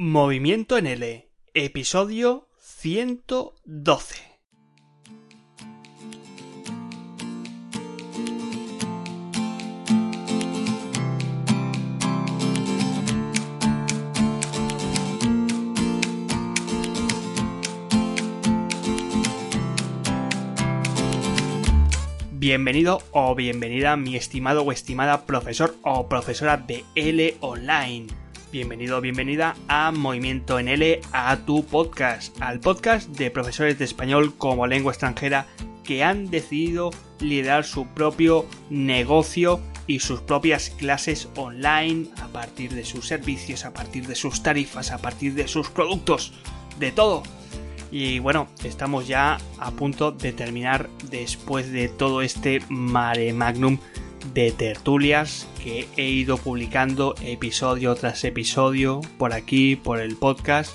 Movimiento en L, episodio 112. Bienvenido o bienvenida mi estimado o estimada profesor o profesora de L Online. Bienvenido o bienvenida a Movimiento en L, a tu podcast, al podcast de profesores de español como lengua extranjera que han decidido liderar su propio negocio y sus propias clases online a partir de sus servicios, a partir de sus tarifas, a partir de sus productos, de todo. Y bueno, estamos ya a punto de terminar después de todo este mare magnum de tertulias que he ido publicando episodio tras episodio por aquí, por el podcast.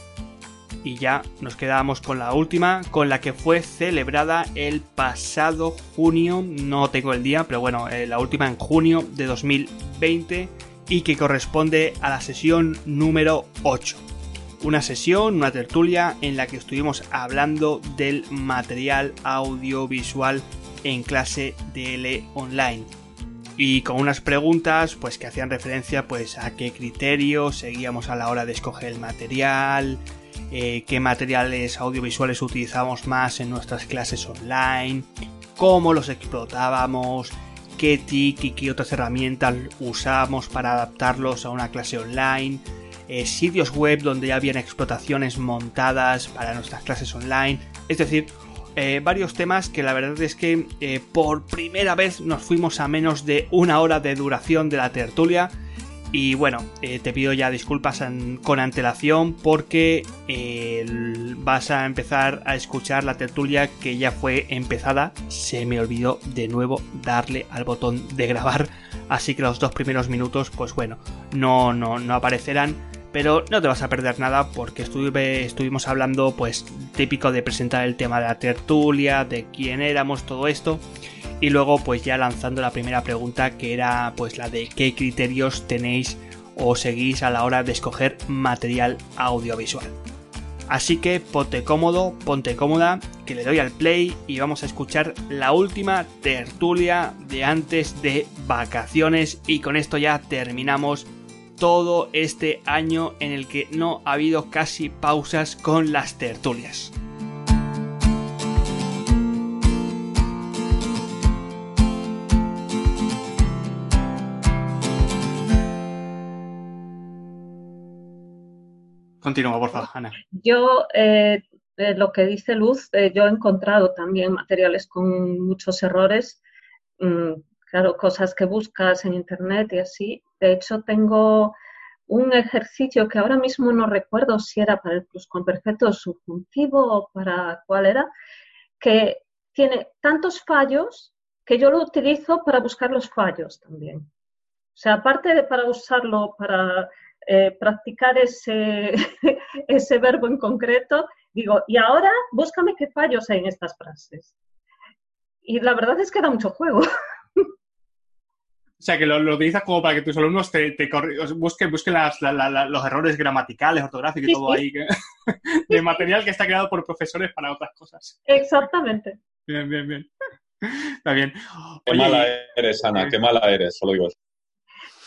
Y ya nos quedamos con la última, con la que fue celebrada el pasado junio, no tengo el día, pero bueno, eh, la última en junio de 2020 y que corresponde a la sesión número 8 una sesión, una tertulia en la que estuvimos hablando del material audiovisual en clase DL online y con unas preguntas pues que hacían referencia pues a qué criterios seguíamos a la hora de escoger el material eh, qué materiales audiovisuales utilizamos más en nuestras clases online cómo los explotábamos qué TIC y qué otras herramientas usábamos para adaptarlos a una clase online eh, sitios web donde ya habían explotaciones montadas para nuestras clases online, es decir, eh, varios temas que la verdad es que eh, por primera vez nos fuimos a menos de una hora de duración de la tertulia. Y bueno, te pido ya disculpas con antelación porque vas a empezar a escuchar la tertulia que ya fue empezada. Se me olvidó de nuevo darle al botón de grabar, así que los dos primeros minutos, pues bueno, no, no, no aparecerán pero no te vas a perder nada porque estuvimos hablando pues típico de presentar el tema de la tertulia, de quién éramos, todo esto y luego pues ya lanzando la primera pregunta que era pues la de qué criterios tenéis o seguís a la hora de escoger material audiovisual. Así que ponte cómodo, ponte cómoda, que le doy al play y vamos a escuchar la última tertulia de antes de vacaciones y con esto ya terminamos todo este año en el que no ha habido casi pausas con las tertulias. Continúa, por favor, Ana. Yo, eh, lo que dice Luz, eh, yo he encontrado también materiales con muchos errores. Mm, claro, cosas que buscas en internet y así. De hecho, tengo un ejercicio que ahora mismo no recuerdo si era para el pluscuamperfecto subjuntivo o para cuál era, que tiene tantos fallos que yo lo utilizo para buscar los fallos también. O sea, aparte de para usarlo para eh, practicar ese, ese verbo en concreto, digo, y ahora búscame qué fallos hay en estas frases. Y la verdad es que da mucho juego. O sea, que lo, utilizas como para que tus alumnos te, te busquen, busquen los errores gramaticales, ortográficos y todo ahí, de material que está creado por profesores para otras cosas. Exactamente. Bien, bien, bien. Está bien. qué mala eres, Ana, qué mala eres, solo digo.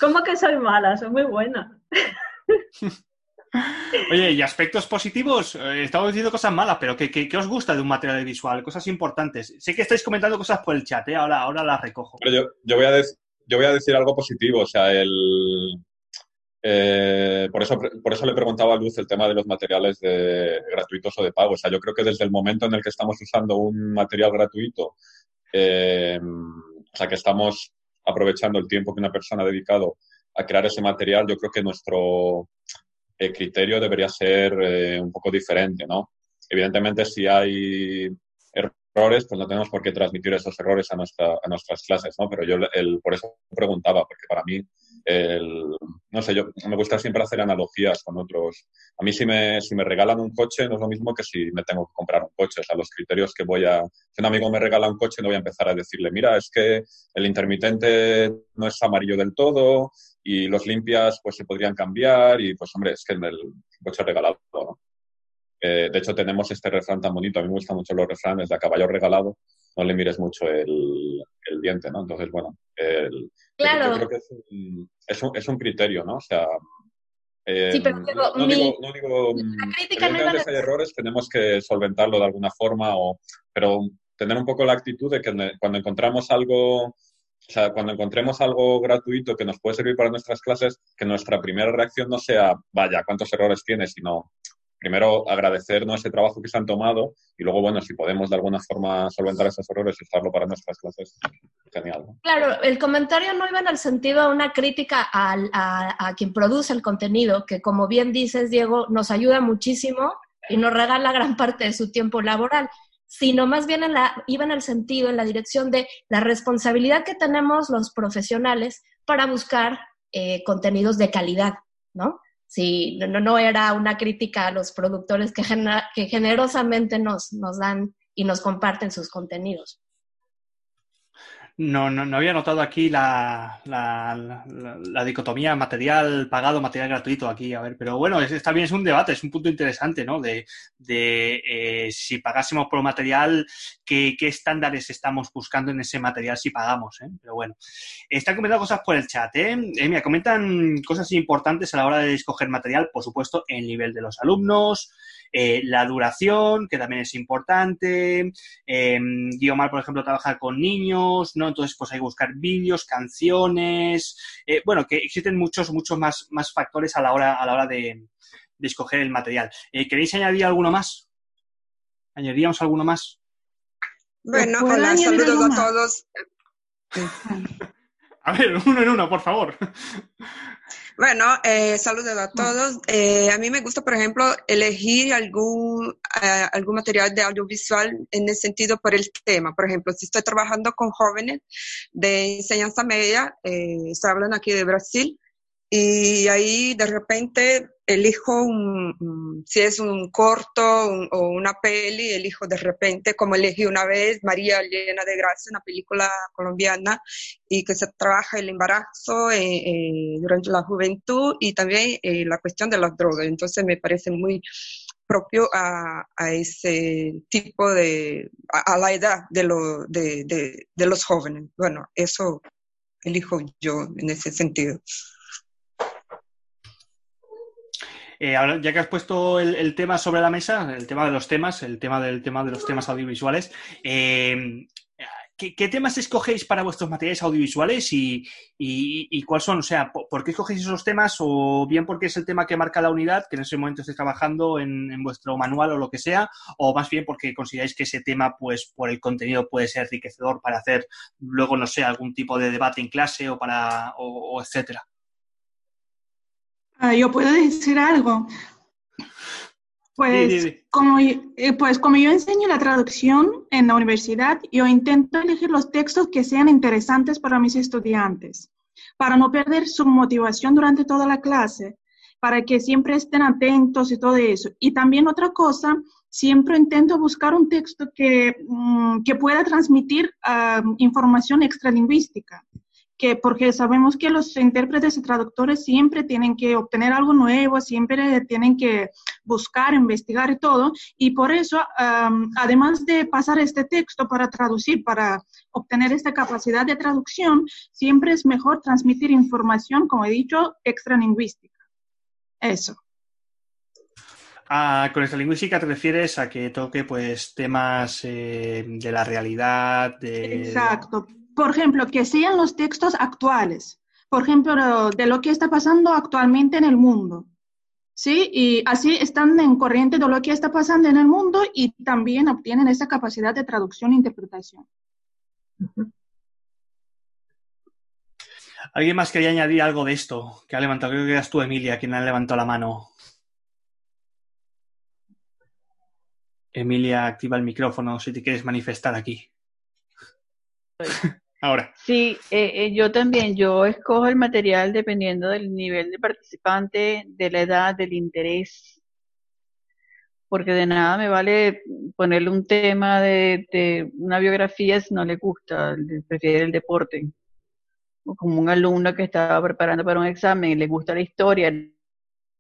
¿Cómo que soy mala? Soy muy buena. Oye, y aspectos positivos, eh, estamos diciendo cosas malas, pero ¿qué, ¿qué, os gusta de un material visual? Cosas importantes. Sé que estáis comentando cosas por el chat, ¿eh? ahora, ahora las recojo. Pero yo, yo voy a decir yo voy a decir algo positivo, o sea, el, eh, por, eso, por eso le preguntaba a Luz el tema de los materiales de, gratuitos o de pago. O sea, yo creo que desde el momento en el que estamos usando un material gratuito, eh, o sea, que estamos aprovechando el tiempo que una persona ha dedicado a crear ese material, yo creo que nuestro eh, criterio debería ser un poco diferente, ¿no? Evidentemente, si hay errores, pues no tenemos por qué transmitir esos errores a, nuestra, a nuestras clases, ¿no? Pero yo el, por eso preguntaba, porque para mí, el, no sé, yo me gusta siempre hacer analogías con otros. A mí si me, si me regalan un coche no es lo mismo que si me tengo que comprar un coche. O sea, los criterios que voy a... Si un amigo me regala un coche no voy a empezar a decirle, mira, es que el intermitente no es amarillo del todo y los limpias pues se podrían cambiar y pues hombre, es que el, coche regalado, ¿no? Eh, de hecho, tenemos este refrán tan bonito. A mí me gustan mucho los refranes de a caballo regalado. No le mires mucho el, el diente, ¿no? Entonces, bueno, el, claro. yo creo que es un, es un, es un criterio, ¿no? O sea, eh, Sí, pero digo, no, mi- digo, no digo, la mm, crítica no hay errores, tenemos que solventarlo de alguna forma, o, pero tener un poco la actitud de que cuando encontramos algo, o sea, cuando encontremos algo gratuito que nos puede servir para nuestras clases, que nuestra primera reacción no sea, vaya, cuántos errores tiene, sino primero agradecernos ese trabajo que se han tomado y luego, bueno, si podemos de alguna forma solventar esos errores y usarlo para nuestras clases, genial. Claro, el comentario no iba en el sentido de una crítica a, quien produce el contenido, que como bien dices, Diego, nos ayuda muchísimo y nos regala gran parte de su tiempo laboral, sino más bien iba en el sentido, en la dirección de la responsabilidad que tenemos los profesionales para buscar eh, contenidos de calidad, ¿no? Si no, no era una crítica a los productores que, que generosamente nos, nos dan y nos comparten sus contenidos. No, no, no había notado aquí la, la, la- la dicotomía material pagado, material gratuito aquí, a ver, pero bueno, es, es- también es un debate, es un punto interesante, ¿no? De, de eh, si pagásemos por material, ¿qué, qué estándares estamos buscando en ese material si pagamos, ¿eh? Pero bueno, están comentando cosas por el chat, ¿eh? Eh, comentan cosas importantes a la hora de escoger material, por supuesto, el nivel de los alumnos, eh, la duración, que también es importante, eh, Guiomar, por ejemplo, trabaja con niños, ¿no? Entonces, pues hay que buscar vídeos, canciones, eh, bueno, que existen muchos, muchos más, más factores a la hora, a la hora de, de escoger el material. Eh, ¿Queréis añadir alguno más? ¿Añadiríamos alguno más? Bueno, ¿Puedo hola, añadir saludos algo a más? todos. A ver, uno en uno, por favor. Bueno, eh, saludos a todos. Eh, a mí me gusta, por ejemplo, elegir algún, eh, algún material de audiovisual en el sentido por el tema. Por ejemplo, si estoy trabajando con jóvenes de enseñanza media, eh, estoy hablando aquí de Brasil, y ahí de repente elijo si es un corto o una peli, elijo de repente, como elegí una vez, María llena de gracia, una película colombiana, y que se trabaja el embarazo eh, eh, durante la juventud y también eh, la cuestión de las drogas. Entonces me parece muy propio a, ese tipo de, a, la edad de, lo, de los jóvenes. Bueno, eso elijo yo en ese sentido. Eh, ahora, ya que has puesto el, tema sobre la mesa, el tema de los temas, el tema del tema de los temas audiovisuales, eh, ¿qué, temas escogéis para vuestros materiales audiovisuales y, y, cuáles son? O sea, ¿por, qué escogéis esos temas? O bien porque es el tema que marca la unidad, que en ese momento estéis trabajando en, vuestro manual o lo que sea, o más bien porque consideráis que ese tema, pues, por el contenido puede ser enriquecedor para hacer luego, no sé, algún tipo de debate en clase o para, o etcétera. Ah, yo puedo decir algo. Pues. Como, eh, pues como yo enseño la traducción en la universidad, yo intento elegir los textos que sean interesantes para mis estudiantes, para no perder su motivación durante toda la clase, para que siempre estén atentos y todo eso. Y también otra cosa, siempre intento buscar un texto que, mm, que pueda transmitir ah, información extralingüística que porque sabemos que los intérpretes y traductores siempre tienen que obtener algo nuevo, siempre tienen que buscar, investigar y todo, y por eso, um, además de pasar este texto para traducir, para obtener esta capacidad de traducción, siempre es mejor transmitir información, como he dicho, extralingüística. Eso. Ah, con esta lingüística te refieres a que toque pues temas eh, de la realidad, de... Exacto. Por ejemplo, que sean los textos actuales. Por ejemplo, de lo que está pasando actualmente en el mundo. ¿Sí? Y así están en corriente de lo que está pasando en el mundo y también obtienen esa capacidad de traducción e interpretación. ¿Alguien más quería añadir algo de esto? Que ha levantado, creo que eras tú, Emilia, quien ha levantado la mano. Emilia, activa el micrófono si te quieres manifestar aquí. Ahora. Sí, eh, eh, yo también, yo escojo el material dependiendo del nivel de participante, de la edad, del interés, porque de nada me vale ponerle un tema de, de una biografía si no le gusta, prefiere el deporte. O como un alumno que estaba preparando para un examen y le gusta la historia,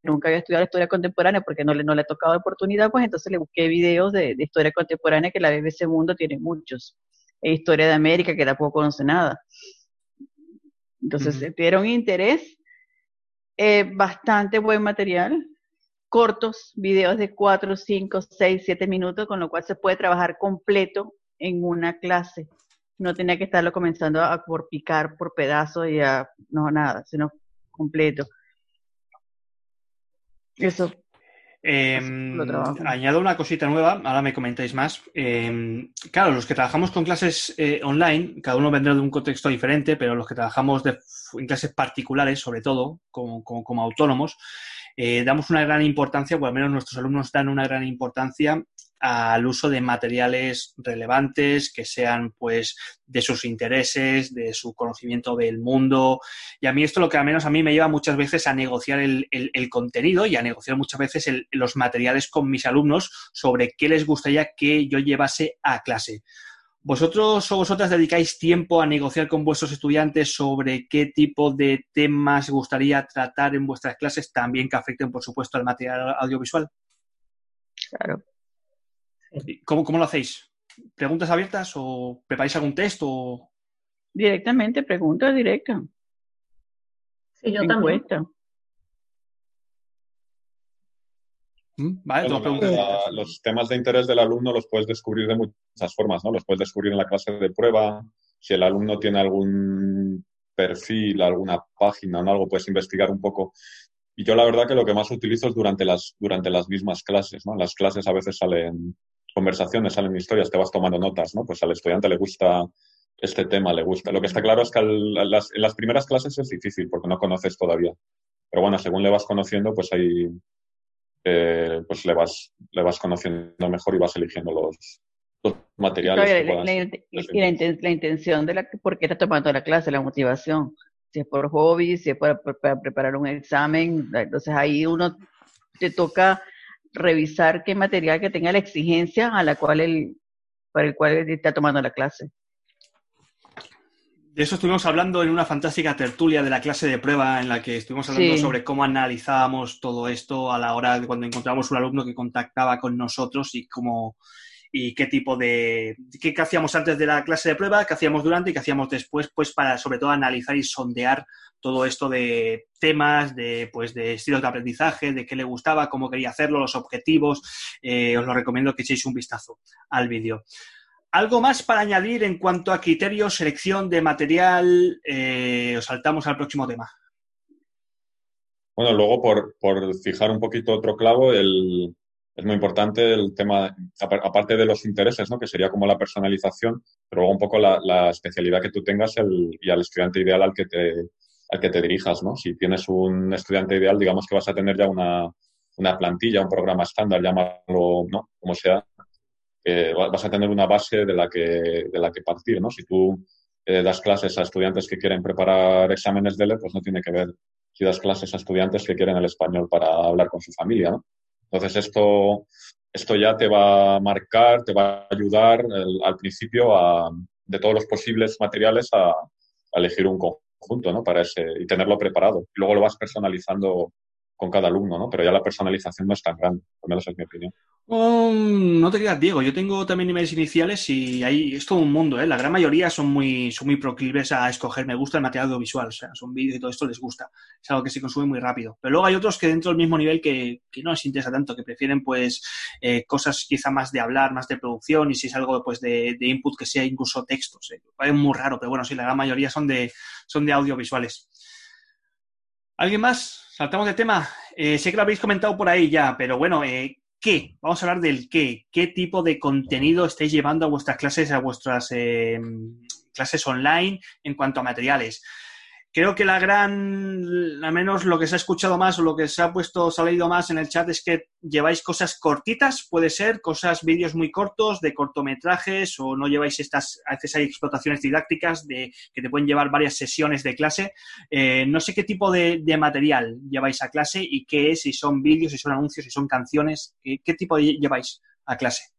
nunca había estudiado historia contemporánea porque no le, no le ha tocado oportunidad, pues entonces le busqué videos de, historia contemporánea que la BBC Mundo tiene muchos. Historia de América que tampoco conoce nada. Entonces, uh interés, eh, bastante buen material, cortos, videos de 4, 5, 6, 7 minutos, con lo cual se puede trabajar completo en una clase. No tenía que estarlo comenzando a por picar por pedazos y a, no nada, sino completo. Eso. Em, añado una cosita nueva, ahora me comentáis más. Em, claro, los que trabajamos con clases eh, online, cada uno vendrá de un contexto diferente, pero los que trabajamos en clases particulares, sobre todo, como, autónomos, eh, damos una gran importancia, o al menos nuestros alumnos dan una gran importancia al uso de materiales relevantes que sean pues de sus intereses, de su conocimiento del mundo. Y a mí esto lo que al menos a mí me lleva muchas veces a negociar el, contenido y a negociar muchas veces los materiales con mis alumnos sobre qué les gustaría que yo llevase a clase. ¿Vosotros o vosotras dedicáis tiempo a negociar con vuestros estudiantes sobre qué tipo de temas gustaría tratar en vuestras clases, también que afecten, por supuesto, al material audiovisual? Claro, ¿Cómo, ¿Cómo, lo hacéis? ¿Preguntas abiertas o preparáis algún texto? Directamente, preguntas directas. Sí, yo también. ¿Mm? Vale, los temas de interés del alumno los puedes descubrir de muchas formas, ¿no? Los puedes descubrir en la clase de prueba. Si el alumno tiene algún perfil, alguna página o algo, puedes investigar un poco. Y yo la verdad que lo que más utilizo es durante las, durante las mismas clases, ¿no? En las clases a veces salen conversaciones, salen historias, te vas tomando notas, ¿no? Pues al estudiante le gusta este tema, le gusta. Lo que está claro es que en las primeras clases es difícil porque no conoces todavía. Pero bueno, según le vas conociendo, pues ahí eh, pues le vas, le vas conociendo mejor y vas eligiendo los, materiales. y la, intención de la por qué estás tomando la clase, la motivación. Si es por hobby, si es para preparar un examen, entonces ahí uno te toca revisar qué material que tenga la exigencia a la cual el, para el cual está tomando la clase. De eso estuvimos hablando en una fantástica tertulia de la clase de prueba en la que estuvimos hablando sobre cómo analizábamos todo esto a la hora de cuando encontramos un alumno que contactaba con nosotros y cómo y qué tipo de qué, hacíamos antes de la clase de prueba, qué hacíamos durante y qué hacíamos después, pues para sobre todo analizar y sondear todo esto de temas, de, pues, de estilos de aprendizaje, de qué le gustaba, cómo quería hacerlo, los objetivos. Eh, os lo recomiendo que echéis un vistazo al vídeo. ¿Algo más para añadir en cuanto a criterios, selección de material? Eh, os saltamos al próximo tema. Bueno, luego por, fijar un poquito otro clavo, el, es muy importante el tema, aparte de los intereses, ¿no? que sería como la personalización, pero luego un poco la, especialidad que tú tengas y al estudiante ideal al que te, dirijas, ¿no? Si tienes un estudiante ideal, digamos que vas a tener ya una, plantilla, un programa estándar, llámalo, ¿no? Como sea, vas a tener una base de la que, partir, ¿no? Si tú eh, das clases a estudiantes que quieren preparar exámenes de LE, pues no tiene que ver si das clases a estudiantes que quieren el español para hablar con su familia, ¿no? Entonces esto, esto ya te va a marcar, te va a ayudar al principio a, de todos los posibles materiales a, a elegir un conjunto junto, ¿no? Para ese, y tenerlo preparado. luego lo vas personalizando con cada alumno, ¿no? Pero ya la personalización no es tan grande, al menos es mi opinión. Um, no te creas, Diego. Yo tengo también niveles iniciales y ahí es todo un mundo, ¿eh? La gran mayoría son muy, son muy proclives a escoger, me gusta el material audiovisual, o sea, son vídeos y todo esto les gusta. Es algo que se consume muy rápido. Pero luego hay otros que dentro del mismo nivel que, que no les interesa tanto, que prefieren, pues, eh, cosas quizá más de hablar, más de producción y si es algo, pues, de, input que sea incluso textos. ¿eh? Es muy raro, pero bueno, sí, la gran mayoría son de, son de audiovisuales. ¿Alguien más? Saltamos de tema. Eh, sé que lo habéis comentado por ahí ya, pero bueno, eh, ¿qué? Vamos a hablar del qué. ¿Qué tipo de contenido estáis llevando a vuestras clases, a vuestras eh, clases online en cuanto a materiales? Creo que la gran, al menos lo que se ha escuchado más o lo que se ha puesto, se ha leído más en el chat es que lleváis cosas cortitas, puede ser, cosas, vídeos muy cortos, de cortometrajes, o no lleváis estas, a veces hay explotaciones didácticas de, que te pueden llevar varias sesiones de clase. Eh, no sé qué tipo de, material lleváis a clase y qué es, si son vídeos, si son anuncios, si son canciones, qué, qué tipo lleváis a clase.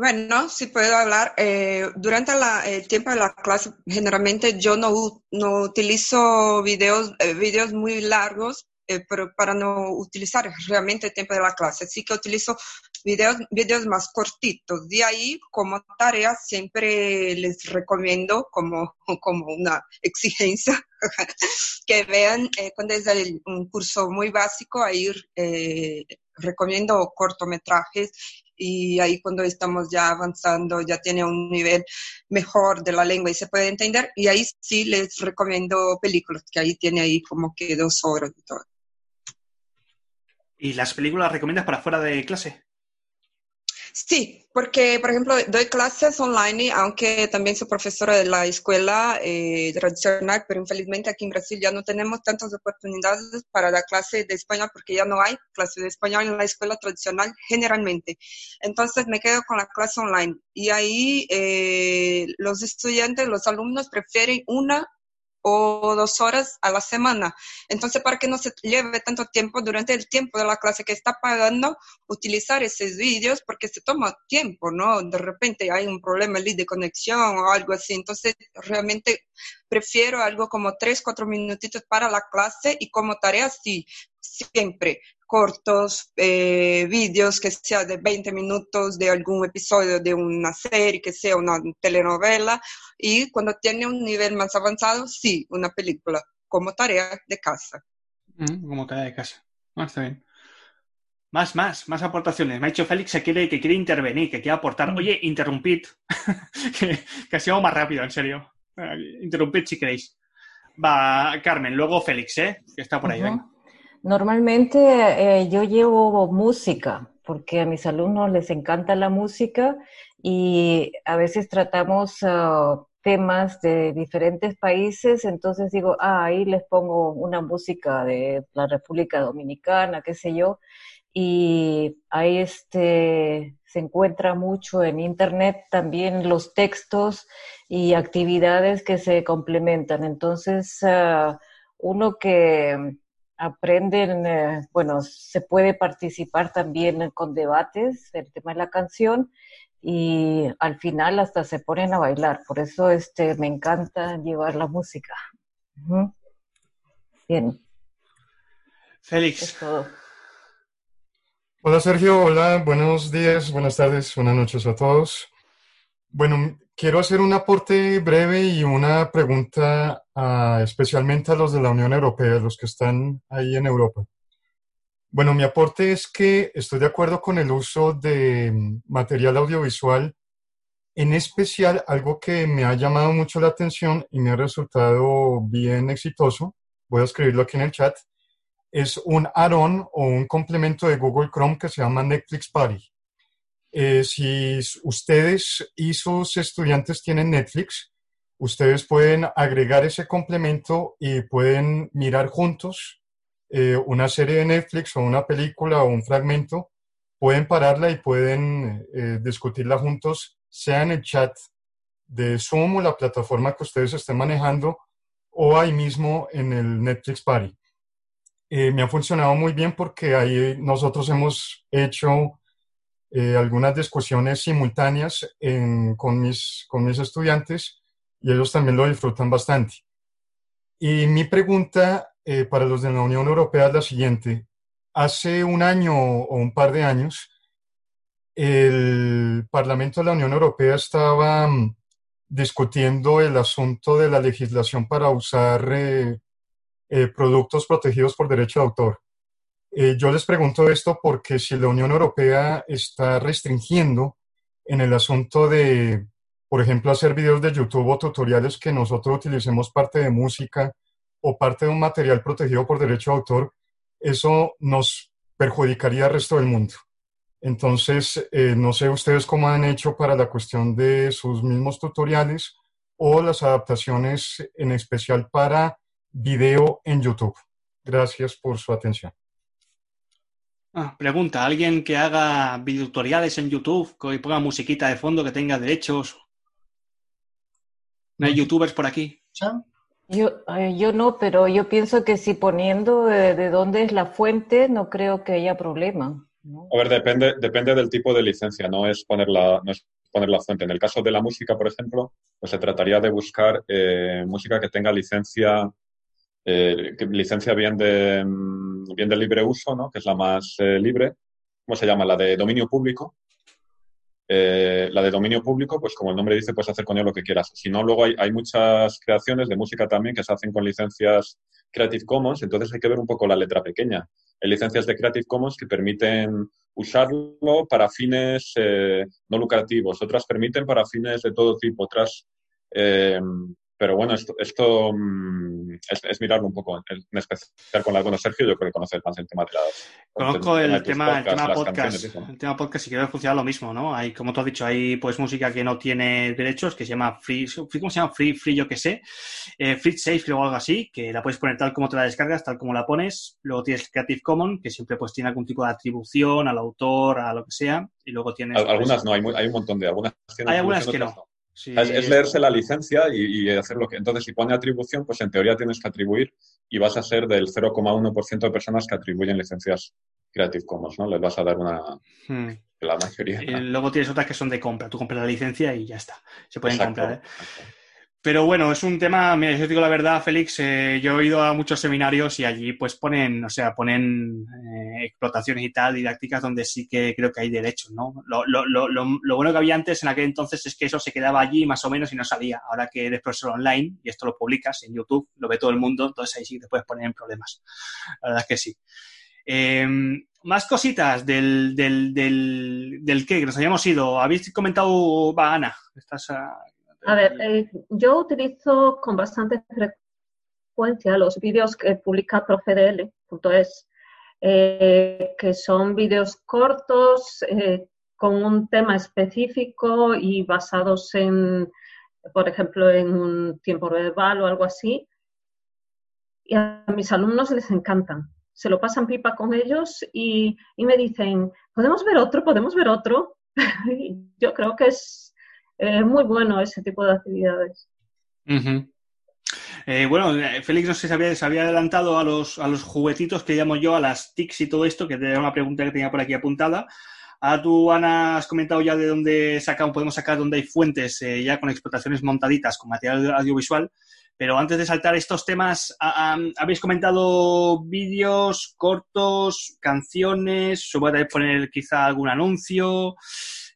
Bueno, sí puedo hablar. Eh, durante el tiempo de la clase, generalmente yo no, no utilizo videos, eh, videos muy largos eh, pero para no utilizar realmente el tiempo de la clase. Así que utilizo videos, videos más cortitos. De ahí, como tarea, siempre les recomiendo como, como una exigencia que vean cuando es un curso muy básico, ahí recomiendo cortometrajes y ahí cuando estamos ya avanzando, ya tiene un nivel mejor de la lengua y se puede entender, y ahí sí les recomiendo películas, que ahí tiene ahí como que dos horas y todo. ¿Y las películas recomiendas para fuera de clase? Sí, porque, por ejemplo, doy clases online, aunque también soy profesora de la escuela eh, tradicional, pero infelizmente aquí en Brasil ya no tenemos tantas oportunidades para dar clase de español, porque ya no hay clase de español en la escuela tradicional generalmente. Entonces me quedo con la clase online. Y ahí eh, los estudiantes, los alumnos prefieren una o dos horas a la semana. Entonces, para que no se lleve tanto tiempo durante el tiempo de la clase que está pagando, utilizar esos vídeos porque se toma tiempo, ¿no? De repente hay un problema de conexión o algo así. Entonces, realmente prefiero algo como tres, cuatro minutitos para la clase y como tarea, sí, siempre cortos, eh, vídeos que sea de 20 minutos de algún episodio de una serie, que sea una telenovela, y cuando tiene un nivel más avanzado, sí, una película, como tarea de casa. Mm, como tarea de casa. Ah, está bien. Más, más, más aportaciones. Me ha dicho Félix que quiere, que quiere intervenir, que quiere aportar. Mm. Oye, interrumpid. que, que ha sido más rápido, en serio. Eh, interrumpid si queréis. Va, Carmen, luego Félix, ¿eh? Que está por ahí, Normalmente eh, yo llevo música, porque a mis alumnos les encanta la música y a veces tratamos ah, temas de diferentes países, entonces digo, ah, ahí les pongo una música de la República Dominicana, qué sé yo, y ahí este, se encuentra mucho en Internet también los textos y actividades que se complementan. Entonces, ah, uno que aprenden, eh, bueno, se puede participar también con debates, el tema de la canción, y al final hasta se ponen a bailar. Por eso este, me encanta llevar la música. Bien. Félix. Hola Sergio, hola, buenos días, buenas tardes, buenas noches a todos. Bueno, quiero hacer un aporte breve y una pregunta especialmente a los de la Unión Europea, los que están ahí en Europa. Bueno, mi aporte es que estoy de acuerdo con el uso de material audiovisual, en especial algo que me ha llamado mucho la atención y me ha resultado bien exitoso, voy a escribirlo aquí en el chat, es un add-on o un complemento de Google Chrome que se llama Netflix Party. Eh, si ustedes y sus estudiantes tienen Netflix, ustedes pueden agregar ese complemento y pueden mirar juntos eh, una serie de Netflix o una película o un fragmento. Pueden pararla y pueden eh, discutirla juntos, sea en el chat de Zoom o la plataforma que ustedes estén manejando o ahí mismo en el Netflix Party. me ha funcionado muy bien porque ahí nosotros hemos hecho eh, algunas discusiones simultáneas con, mis, con mis estudiantes y ellos también lo disfrutan bastante. Y mi pregunta eh, para los de la Unión Europea es la siguiente. Hace un año o un par de años, el Parlamento de la Unión Europea estaba mm, discutiendo el asunto de la legislación para usar eh, productos protegidos por derecho de autor. Eh, yo les pregunto esto porque si la Unión Europea está restringiendo en el asunto de, por ejemplo, hacer videos de YouTube o tutoriales que nosotros utilicemos parte de música o parte de un material protegido por derecho de autor, eso nos perjudicaría al resto del mundo. Entonces, eh, no sé ustedes cómo han hecho para la cuestión de sus mismos tutoriales o las adaptaciones en especial para video en YouTube. Gracias por su atención. Ah, pregunta, ¿alguien que haga videotutoriales en YouTube que ponga musiquita de fondo que tenga derechos? ¿No hay youtubers por aquí? Yo, eh, yo no, pero yo pienso que si poniendo de, dónde es la fuente, no creo que haya problema. A ver, depende, depende del tipo de licencia, no es poner la, no es poner la fuente. En el caso de la música, por ejemplo, pues se trataría de buscar eh, música que tenga licencia, eh, licencia bien de, mm, bien de libre uso, ¿no? que es la más eh, libre. ¿Cómo se llama? La de dominio público. la de dominio público, pues como el nombre dice, puedes hacer con ello lo que quieras. Si no, luego hay, hay muchas creaciones de música también que se hacen con licencias Creative Commons, entonces hay que ver un poco la letra pequeña. Hay licencias de Creative Commons que permiten usarlo para fines eh, no lucrativos, otras permiten para fines de todo tipo, otras eh, pero bueno, esto, esto mm, es, mirarlo un poco, en especial con la bueno, Sergio, yo creo que conoces más el tema de las... Conozco el, tema, el tema podcast, el tema podcast y creo que funciona lo mismo, ¿no? Hay, como tú has dicho, hay pues música que no tiene derechos, que se llama Free, ¿cómo se llama? Free, free yo que sé, eh, Free Safe o algo así, que la puedes poner tal como te la descargas, tal como la pones, luego tienes Creative Commons, que siempre pues tiene algún tipo de atribución al autor, a lo que sea, y luego tienes... Algunas no, hay, hay un montón de, algunas Hay algunas que no es, leerse la licencia y, hacer lo que. Entonces, si pone atribución, pues en teoría tienes que atribuir y vas a ser del 0,1% de personas que atribuyen licencias Creative Commons, ¿no? Les vas a dar una. Hmm. La mayoría. Y luego tienes otras que son de compra. Tú compras la licencia y ya está. Se pueden comprar. ¿eh? Pero bueno, es un tema, mira, yo digo la verdad, Félix, eh, yo he ido a muchos seminarios y allí pues ponen, o sea, ponen eh, explotaciones y tal, didácticas donde sí que creo que hay derechos, ¿no? Lo, lo, lo, lo, bueno que había antes en aquel entonces es que eso se quedaba allí más o menos y no salía. Ahora que eres profesor online y esto lo publicas en YouTube, lo ve todo el mundo, entonces ahí sí te puedes poner en problemas. La verdad es que sí. Em, más cositas del, del, del, del que nos habíamos ido. Habéis comentado, va, Ana, estás... A ver, eh, yo utilizo con bastante frecuencia los vídeos que publica profedl.es, eh, que son vídeos cortos eh, con un tema específico y basados en, por ejemplo, en un tiempo verbal o algo así. Y a mis alumnos les encantan. Se lo pasan pipa con ellos y, y me dicen, ¿podemos ver otro? ¿Podemos ver otro? yo creo que es es muy bueno ese tipo de actividades. Eh, bueno, Félix no sé si había, se había adelantado a los, a los juguetitos que llamo yo, a las TICs y todo esto, que era una pregunta que tenía por aquí apuntada. Ahora tú, Ana, has comentado ya de dónde sacamos, podemos sacar dónde hay fuentes eh, ya con explotaciones montaditas con material audiovisual. Pero antes de saltar estos temas, habéis comentado vídeos cortos, canciones, se puede poner quizá algún anuncio.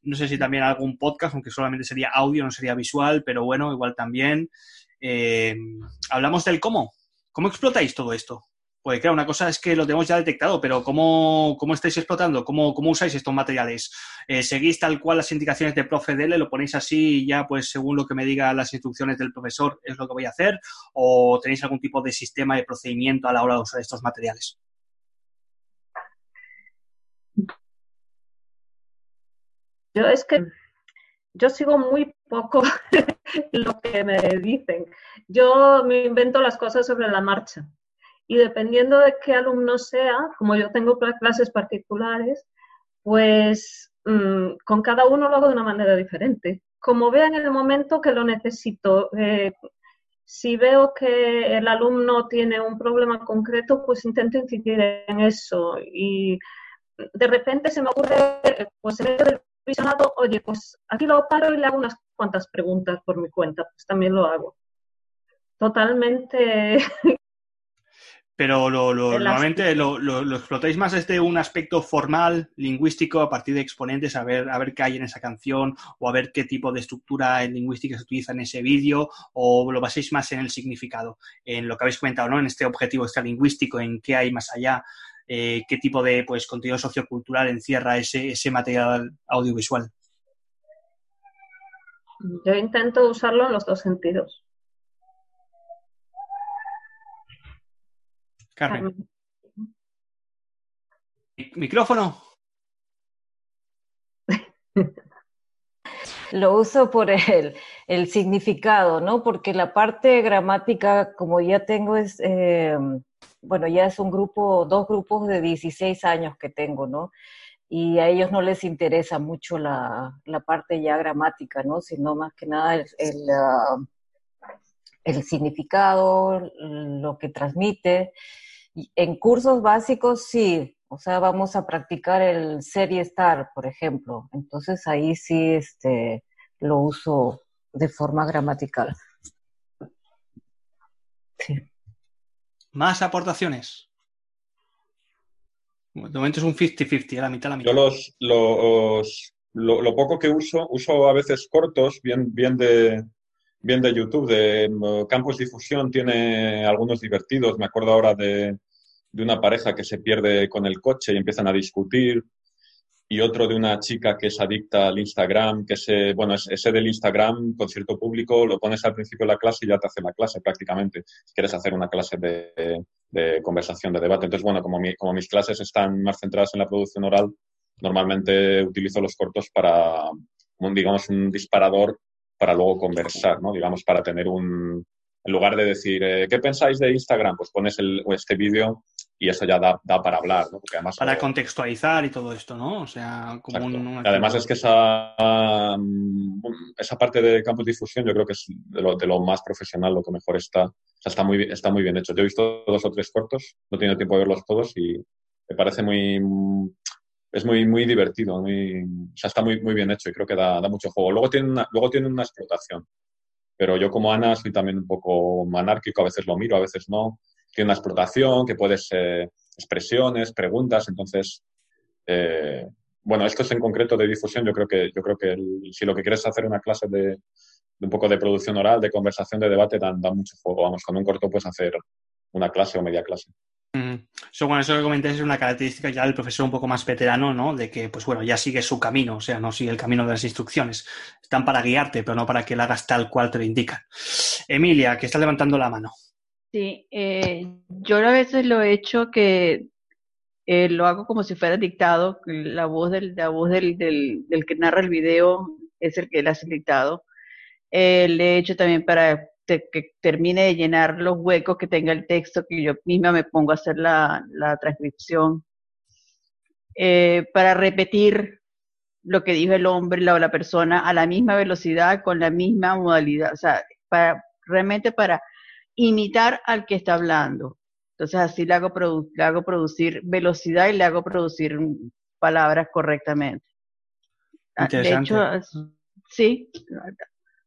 No sé si también algún podcast, aunque solamente sería audio, no sería visual, pero bueno, igual también. Eh, hablamos del cómo. ¿Cómo explotáis todo esto? Pues claro, una cosa es que lo tenemos ya detectado, pero ¿cómo, cómo estáis explotando? ¿Cómo, ¿Cómo, usáis estos materiales? Eh, ¿Seguís tal cual las indicaciones de profe Dele? ¿Lo ponéis así y ya, pues según lo que me digan las instrucciones del profesor, es lo que voy a hacer? ¿O tenéis algún tipo de sistema de procedimiento a la hora de usar estos materiales? Yo es que yo sigo muy poco lo que me dicen. Yo me invento las cosas sobre la marcha. Y dependiendo de qué alumno sea, como yo tengo clases particulares, pues mm, con cada uno lo hago de una manera diferente. Como vea en el momento que lo necesito. Eh, si veo que el alumno tiene un problema concreto, pues intento incidir en eso. Y de repente se me ocurre, pues en del visionado, oye, pues aquí lo paro y le hago unas cuantas preguntas por mi cuenta, pues también lo hago. Totalmente. Pero lo, normalmente lo, lo, explotáis más desde un aspecto formal, lingüístico, a partir de exponentes, a ver, a ver qué hay en esa canción o a ver qué tipo de estructura lingüística se utiliza en ese vídeo o lo basáis más en el significado, en lo que habéis comentado, ¿no? En este objetivo este lingüístico, en qué hay más allá eh, qué tipo de pues, contenido sociocultural encierra ese, ese material audiovisual. Yo intento usarlo en los dos sentidos. Carmen. Micrófono. Lo uso por el, el, significado, ¿no? Porque la parte gramática, como ya tengo, es eh, bueno, ya es un grupo, dos grupos de 16 años que tengo, ¿no? Y a ellos no les interesa mucho la, parte ya gramática, ¿no? Sino más que nada el, ah, el, significado, lo que transmite. En cursos básicos sí, O sea, vamos a practicar el serie estar, por ejemplo. Entonces ahí sí este, lo uso de forma gramatical. Sí. ¿Más aportaciones? De momento es un 50-50, la mitad, la mitad. Yo los, los lo, poco que uso, uso a veces cortos, bien, bien, de, bien de YouTube, de mm, Campus Difusión, tiene algunos divertidos. Me acuerdo ahora de, de una pareja que se pierde con el coche y empiezan a discutir y otro de una chica que es adicta al Instagram, que ese, bueno, ese del Instagram con cierto público lo pones al principio de la clase y ya te hace la clase prácticamente, si quieres hacer una clase de, de conversación, de debate. Entonces, bueno, como, como mis clases están más centradas en la producción oral, normalmente utilizo los cortos para, digamos, un disparador para luego conversar, ¿no? Digamos, para tener un, en lugar de decir, eh, ¿qué pensáis de Instagram? Pues pones el, este vídeo y eso ya da, da para hablar, ¿no? Porque además, para contextualizar y todo esto, ¿no? O sea, como un, Además es que esa, mm, esa parte de campus difusión yo creo que es de lo, de lo, más profesional, lo que mejor está. O sea, está muy, está muy bien hecho. Yo he visto dos o tres cortos, no he tenido tiempo de verlos todos y me parece muy... Es muy, muy divertido, muy, o sea, está muy, muy bien hecho y creo que da, da mucho juego. Luego tiene, una, luego tiene una explotación, pero yo como Ana soy también un poco anárquico, a veces lo miro, a veces no tiene una explotación, que puede ser expresiones, preguntas, entonces, eh, bueno, esto es en concreto de difusión, yo creo que, yo creo que si lo que quieres es hacer una clase de, un poco de producción oral, de conversación, de debate, da, mucho juego, vamos, con un corto puedes hacer una clase o media clase. Eso, bueno, eso que comentáis es una característica ya del profesor un poco más veterano, ¿no? De que, pues bueno, ya sigue su camino, o sea, no sigue el camino de las instrucciones. Están para guiarte, pero no para que la hagas tal cual te lo indican. Emilia, que está levantando la mano. Sí, eh, yo a veces lo he hecho que eh, lo hago como si fuera dictado, la voz del, la voz del, del, que narra el video es el que le hace dictado. Eh, le he hecho también para que termine de llenar los huecos que tenga el texto, que yo misma me pongo a hacer la, la transcripción. para repetir lo que dijo el hombre o la persona a la misma velocidad, con la misma modalidad, o sea, para, realmente para imitar al que está hablando. Entonces así le hago, le hago producir velocidad y le hago producir palabras correctamente. Ah, de hecho, sí,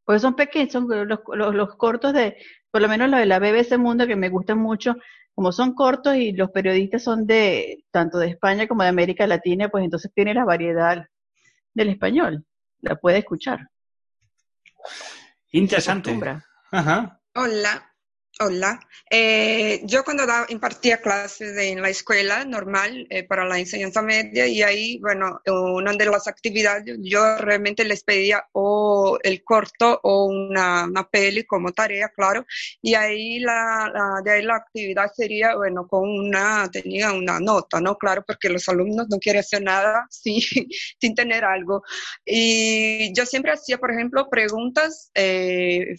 pues son pequeños, son los, los, cortos de, por lo menos lo de la BBC Mundo que me gustan mucho, como son cortos y los periodistas son de tanto de España como de América Latina, pues entonces tiene la variedad del español, la puede escuchar. Interesante. Ajá. Hola, Hola, eh, yo cuando impartía clases en la escuela normal eh, para la enseñanza media y ahí, bueno, una de las actividades yo realmente les pedía o el corto o una, una peli como tarea, claro, y ahí la, la, de ahí la actividad sería, bueno, con una, tenía una nota, ¿no? Claro, porque los alumnos no quieren hacer nada sin, sin tener algo. Y yo siempre hacía, por ejemplo, preguntas eh,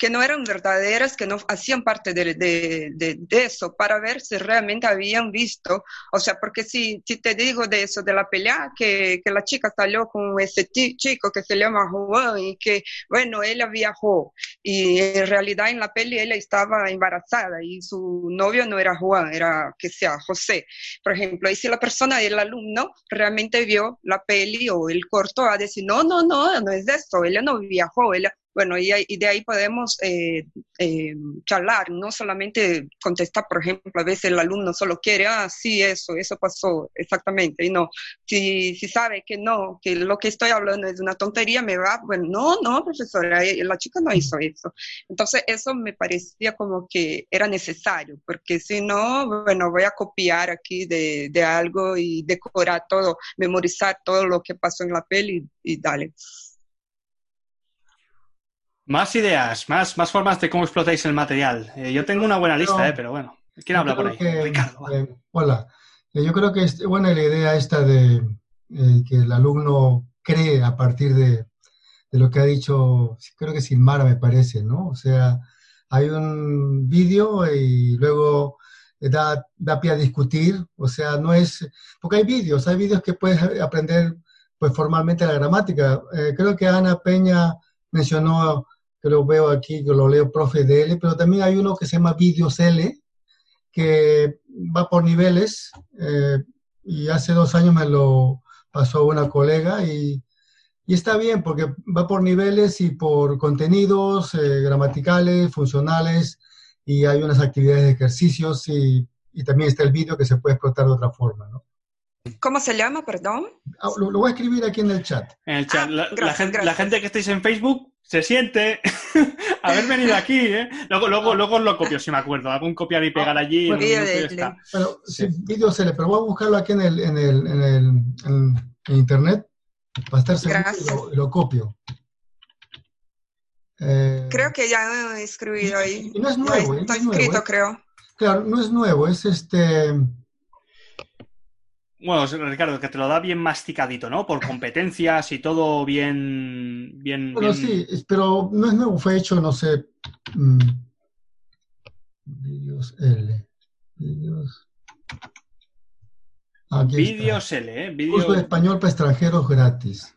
que no eran verdaderas, que no hacían parte de, de, de, eso, para ver si realmente habían visto. O sea, porque si, si te digo de eso, de la pelea, que, que la chica salió con ese chico que se llama Juan y que, bueno, ella viajó y en realidad en la peli ella estaba embarazada y su novio no era Juan, era que sea José, por ejemplo. Y si la persona, el alumno, realmente vio la peli o el corto, va a decir, no, no, no, no es eso, ella no viajó, ella bueno, y, de ahí podemos eh, eh, charlar, no solamente contestar, por ejemplo, a veces el alumno solo quiere, ah, sí, eso, eso pasó, exactamente, y no, si, si sabe que no, que lo que estoy hablando es una tontería, me va, bueno, no, no, profesora, eh, la chica no hizo eso. Entonces, eso me parecía como que era necesario, porque si no, bueno, voy a copiar aquí de, de algo y decorar todo, memorizar todo lo que pasó en la peli y dale. Más ideas, más, más formas de cómo explotáis el material. Eh, yo tengo una buena lista, eh, pero bueno. ¿Quién habla por ahí? Ricardo. Eh, hola. yo creo que es buena la idea esta de que el alumno cree a partir de, lo que ha dicho, creo que Silmara me parece, ¿no? O sea, hay un vídeo y luego da, da pie a discutir, o sea, no es, porque hay vídeos, hay vídeos que puedes aprender pues formalmente la gramática. creo que Ana Peña mencionó que lo veo aquí, que lo leo profe DL, pero también hay uno que se llama Videos L, que va por niveles, eh, y hace dos años me lo pasó una colega y, y está bien porque va por niveles y por contenidos eh, gramaticales, funcionales y hay unas actividades de ejercicios y, y también está el vídeo que se puede explotar de otra forma, ¿no? ¿Cómo se llama, perdón? Ah, lo, lo, voy a escribir aquí en el chat. En el chat. Ah, la, gracias, la gente, la gente que estáis en Facebook se siente haber venido aquí, ¿eh? Luego, luego, luego os lo copio, si me acuerdo. Hago un copiar y pegar allí minuto y de- está. Bueno, sí, vídeo se le, pero voy a buscarlo aquí en el, en el, en el en- en internet para estar seguro y Gracias. lo, lo copio. Eh, Creo que ya he escrito ahí. y no es nuevo, ¿eh? está no es nuevo, escrito, ¿eh? creo. Claro, no es nuevo, es este. Bueno, Ricardo, que te lo da bien masticadito, ¿no? Por competencias y todo bien. bien, Bueno, bien- sí, pero no es nuevo, fue hecho, no sé. mm, Vídeos L. Vídeos. Vídeos L, ¿eh? Vídeo- Curso de español para extranjeros gratis.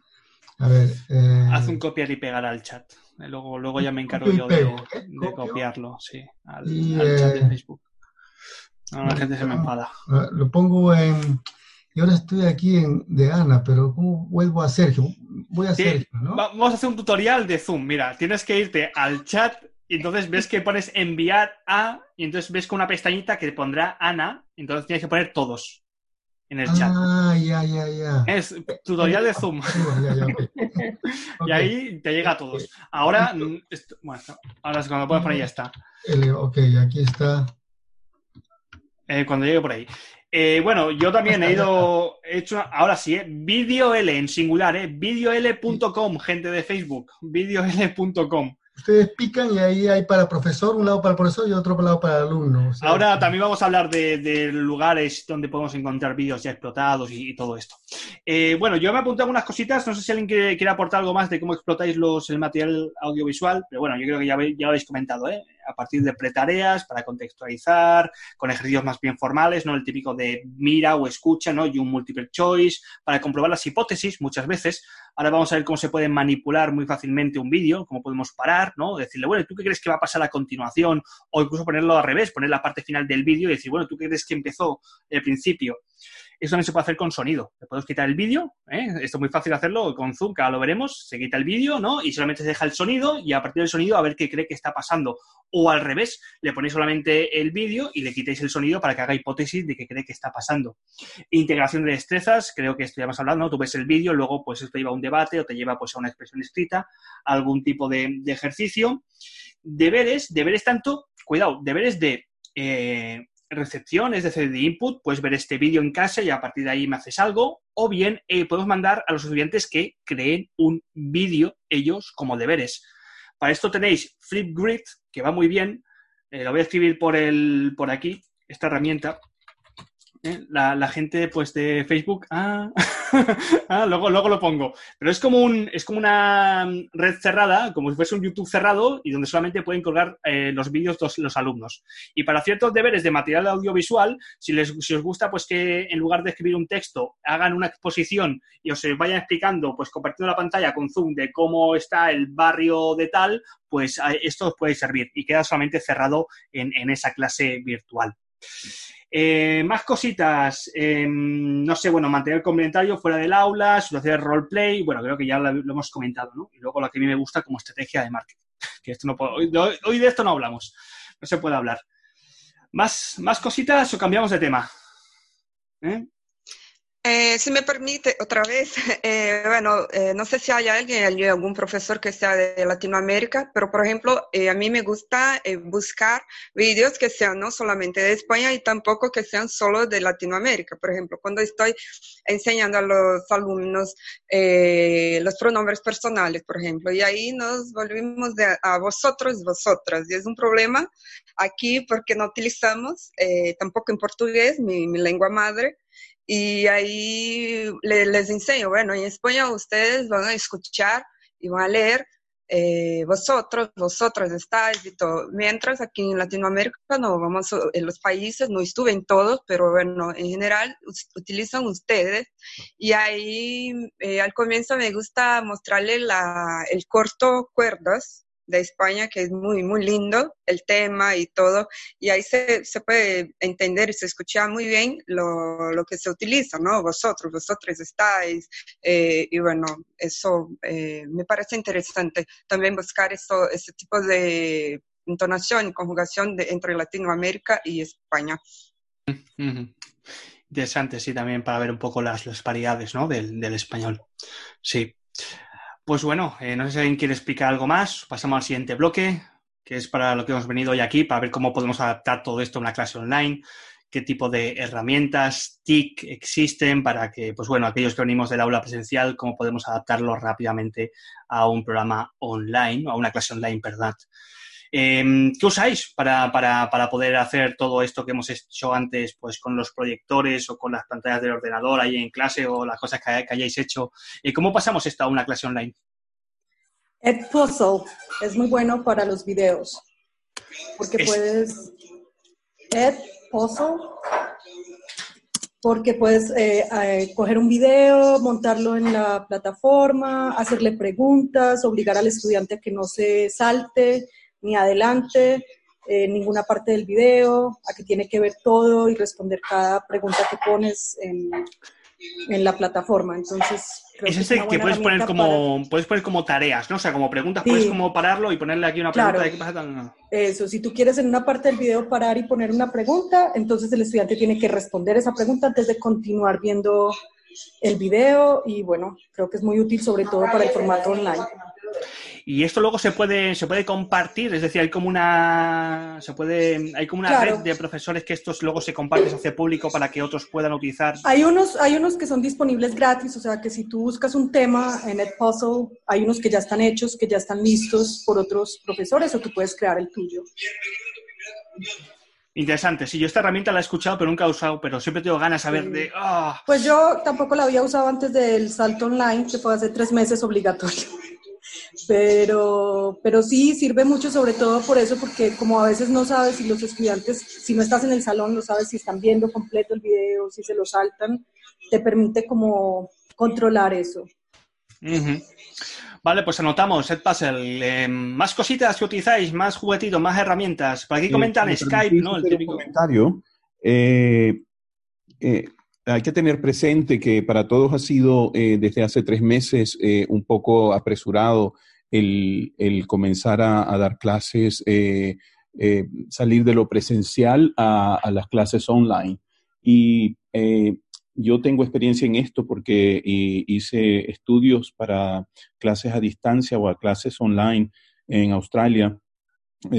A ver. eh, Haz un copiar y pegar al chat. Eh, Luego, luego ya me encargo yo de, ¿eh? de copiarlo, sí, al, Y, al chat de eh, Facebook. No, la gente se me enfada. ah, lo pongo en. Y ahora estoy aquí en de Ana, pero ¿cómo vuelvo a Sergio? Voy a Sí, Sergio, ¿no? va- Vamos a hacer un tutorial de Zoom. Mira, tienes que irte al chat y entonces ves que pones enviar a y entonces ves con una pestañita que pondrá Ana. Entonces tienes que poner todos en el chat. Ah, ya, ya, ya. Es tutorial de Zoom. Ya, ya, ok. Y ahí te llega a todos. Ahora, esto- bueno, ahora es cuando lo puedes poner ya está. Ok, aquí está. Eh, cuando llegue por ahí. Eh, bueno, yo también he ido, he hecho, ahora sí, ¿eh? Video L en singular, ¿eh? Videol.com, gente de Facebook, videol.com. Ustedes pican y ahí hay para profesor, un lado para el profesor y otro lado para el alumno. Ahora también vamos a hablar de, lugares donde podemos encontrar vídeos ya explotados y, todo esto. Eh, bueno, yo me apunté algunas cositas, no sé si alguien quiere, quiere aportar algo más de cómo explotáis los, el material audiovisual, pero bueno, yo creo que ya lo habéis comentado, ¿eh? A partir de pretareas, para contextualizar, con ejercicios más bien formales, ¿no? El típico de mira o escucha, ¿no? Y un multiple choice, para comprobar las hipótesis muchas veces. Ahora vamos a ver cómo se puede manipular muy fácilmente un vídeo, cómo podemos parar, ¿no? Decirle, bueno, ¿tú qué crees que va a pasar a continuación? o incluso ponerlo al revés, poner la parte final del vídeo y decir, bueno, ¿tú qué crees que empezó el principio? Eso también se puede hacer con sonido. Le podemos quitar el vídeo, ¿eh? esto es muy fácil hacerlo con Zoom, que ahora lo veremos, se quita el vídeo, ¿no? Y solamente se deja el sonido y a partir del sonido a ver qué cree que está pasando. O al revés, le ponéis solamente el vídeo y le quitáis el sonido para que haga hipótesis de qué cree que está pasando. Integración de destrezas, creo que esto ya hemos hablado, ¿no? Tú ves el vídeo, luego pues esto lleva a un debate o te lleva pues a una expresión escrita, algún tipo de, de ejercicio. Deberes, deberes tanto, cuidado, deberes de eh, recepción, es decir, de input, puedes ver este vídeo en casa y a partir de ahí me haces algo, o bien eh, podemos mandar a los estudiantes que creen un vídeo ellos como deberes. Para esto tenéis Flipgrid, que va muy bien, eh, lo voy a escribir por, el, por aquí, esta herramienta. ¿Eh? La, gente pues de Facebook, ah, ah, luego, luego lo pongo. Pero es como, un, es como una red cerrada, como si fuese un YouTube cerrado y donde solamente pueden colgar eh, los vídeos los, los alumnos. Y para ciertos deberes de material audiovisual, si, les, si os gusta pues que en lugar de escribir un texto hagan una exposición y os vayan explicando, pues compartiendo la pantalla con Zoom de cómo está el barrio de tal, pues esto os puede servir y queda solamente cerrado en, en esa clase virtual. Eh, más cositas, eh, no sé, bueno, mantener comentario fuera del aula, situaciones de roleplay, bueno, creo que ya lo, hemos comentado, ¿no? Y luego lo que a mí me gusta como estrategia de marketing, que esto no puedo, hoy de esto no hablamos, no se puede hablar. ¿Más, más cositas o cambiamos de tema? ¿Eh? Eh, si me permite, otra vez, eh, bueno, eh, no sé si hay alguien, algún profesor que sea de Latinoamérica, pero por ejemplo, eh, a mí me gusta eh, buscar vídeos que sean no solamente de España y tampoco que sean solo de Latinoamérica. Por ejemplo, cuando estoy enseñando a los alumnos eh, los pronombres personales, por ejemplo, y ahí nos volvimos de, a vosotros, vosotras, y es un problema aquí porque no utilizamos tampoco en portugués, mi, mi lengua madre, y ahí le- les enseño, bueno, en España ustedes van a escuchar y van a leer eh, vosotros, vosotras estáis y todo. Mientras aquí en Latinoamérica no vamos, en los países, no estuve en todos, pero bueno, en general utilizan ustedes. Y ahí eh, al comienzo me gusta mostrarle la, el corto cuerdas, de España, que es muy, muy lindo el tema y todo, y ahí se, se puede entender y se escucha muy bien lo, lo, que se utiliza, ¿no? Vosotros, vosotros estáis, eh, y bueno, eso eh, me parece interesante también buscar eso, ese tipo de entonación y conjugación de, entre Latinoamérica y España. Interesante, sí, también para ver un poco las, las ¿no? Del, del español. Sí. Pues bueno, eh, no sé si alguien quiere explicar algo más. Pasamos al siguiente bloque, que es para lo que hemos venido hoy aquí, para ver cómo podemos adaptar todo esto a una clase online, qué tipo de herramientas, TIC existen para que, pues bueno, aquellos que venimos del aula presencial, cómo podemos adaptarlo rápidamente a un programa online, a una clase online, ¿verdad? Eh, ¿Qué usáis para, para, para, poder hacer todo esto que hemos hecho antes, pues con los proyectores o con las pantallas del ordenador ahí en clase o las cosas que, que hayáis hecho? ¿Y cómo pasamos esto a una clase online? Edpuzzle es muy bueno para los videos, porque es... puedes... Edpuzzle, porque puedes eh, eh, coger un video, montarlo en la plataforma, hacerle preguntas, obligar al estudiante a que no se salte, ni adelante, eh, ninguna parte del video, a que tiene que ver todo y responder cada pregunta que pones en, en la plataforma. Entonces, es ese que, que puedes poner como para... puedes poner como tareas, ¿no? O sea, como preguntas, sí. puedes como pararlo y ponerle aquí una pregunta claro. de qué pasa tan... Eso, si tú quieres en una parte del video parar y poner una pregunta, entonces el estudiante tiene que responder esa pregunta antes de continuar viendo el video y bueno, creo que es muy útil sobre todo para el formato online. Y esto luego se puede, se puede compartir, es decir, hay como una, se puede, hay como una Claro. red de profesores que estos luego se comparten, se hace público para que otros puedan utilizar. Hay unos, hay unos que son disponibles gratis, o sea que si tú buscas un tema en Edpuzzle, hay unos que ya están hechos, que ya están listos por otros profesores o tú puedes crear el tuyo. Interesante. Sí, yo esta herramienta la he escuchado, pero nunca he usado, pero siempre tengo ganas de saber de. ah, Pues yo tampoco la había usado antes del salto online, que fue hace tres meses obligatorio. Pero, pero sí sirve mucho sobre todo por eso, porque como a veces no sabes si los estudiantes, si no estás en el salón, no sabes si están viendo completo el video, si se lo saltan, te permite como controlar eso. Vale, pues anotamos, Edpuzzle. Eh, más cositas que utilizáis, más juguetitos, más herramientas. Por aquí comentan Eh, Skype, ¿no? El típico. comentario. Eh, eh, hay que tener presente que para todos ha sido eh, desde hace tres meses eh, un poco apresurado el, comenzar a, dar clases, eh, salir de lo presencial a, a las clases online. Y yo tengo experiencia en esto porque hice estudios para clases a distancia o a clases online en Australia,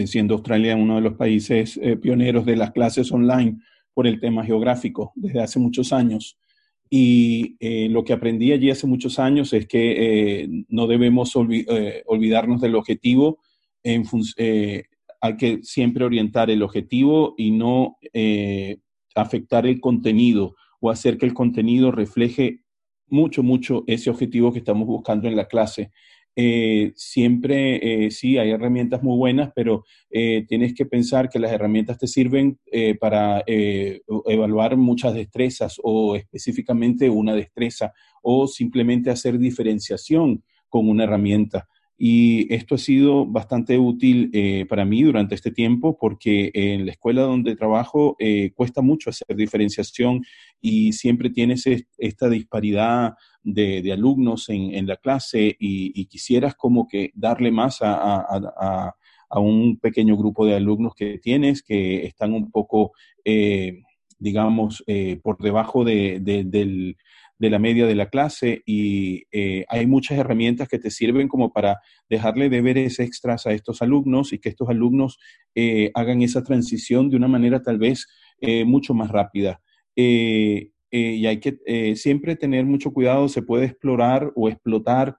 siendo Australia uno de los países pioneros de las clases online por el tema geográfico desde hace muchos años. Y eh, lo que aprendí allí hace muchos años es que eh, no debemos eh, olvidarnos del objetivo. En hay que siempre orientar el objetivo y no afectar el contenido o hacer que el contenido refleje mucho, mucho ese objetivo que estamos buscando en la clase. Eh, siempre, eh, sí, hay herramientas muy buenas, pero eh, tienes que pensar que las herramientas te sirven eh, para eh, evaluar muchas destrezas o específicamente una destreza o simplemente hacer diferenciación con una herramienta. Y esto ha sido bastante útil eh, para mí durante este tiempo porque en la escuela donde trabajo eh, cuesta mucho hacer diferenciación y siempre tienes es- esta disparidad de, de alumnos en, en la clase y, quisieras como que darle más a- a- a un pequeño grupo de alumnos que tienes que están un poco, eh, digamos, eh, por debajo de, de- del- de la media de la clase y eh, hay muchas herramientas que te sirven como para dejarle deberes extras a estos alumnos y que estos alumnos eh, hagan esa transición de una manera tal vez eh, mucho más rápida. Eh, eh, y hay que eh, siempre tener mucho cuidado, se puede explorar o explotar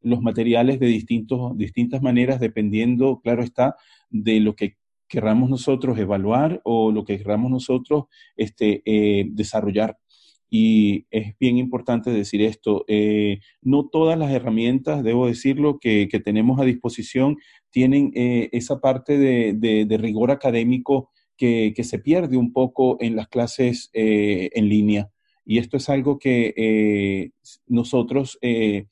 los materiales de distintos, distintas maneras dependiendo, claro está, de lo que querramos nosotros evaluar o lo que querramos nosotros este, desarrollar. Y es bien importante decir esto, no todas las herramientas, debo decirlo, que, que tenemos a disposición tienen esa parte de- de rigor académico que, se pierde un poco en las clases eh, en línea. Y esto es algo que eh, nosotros eh,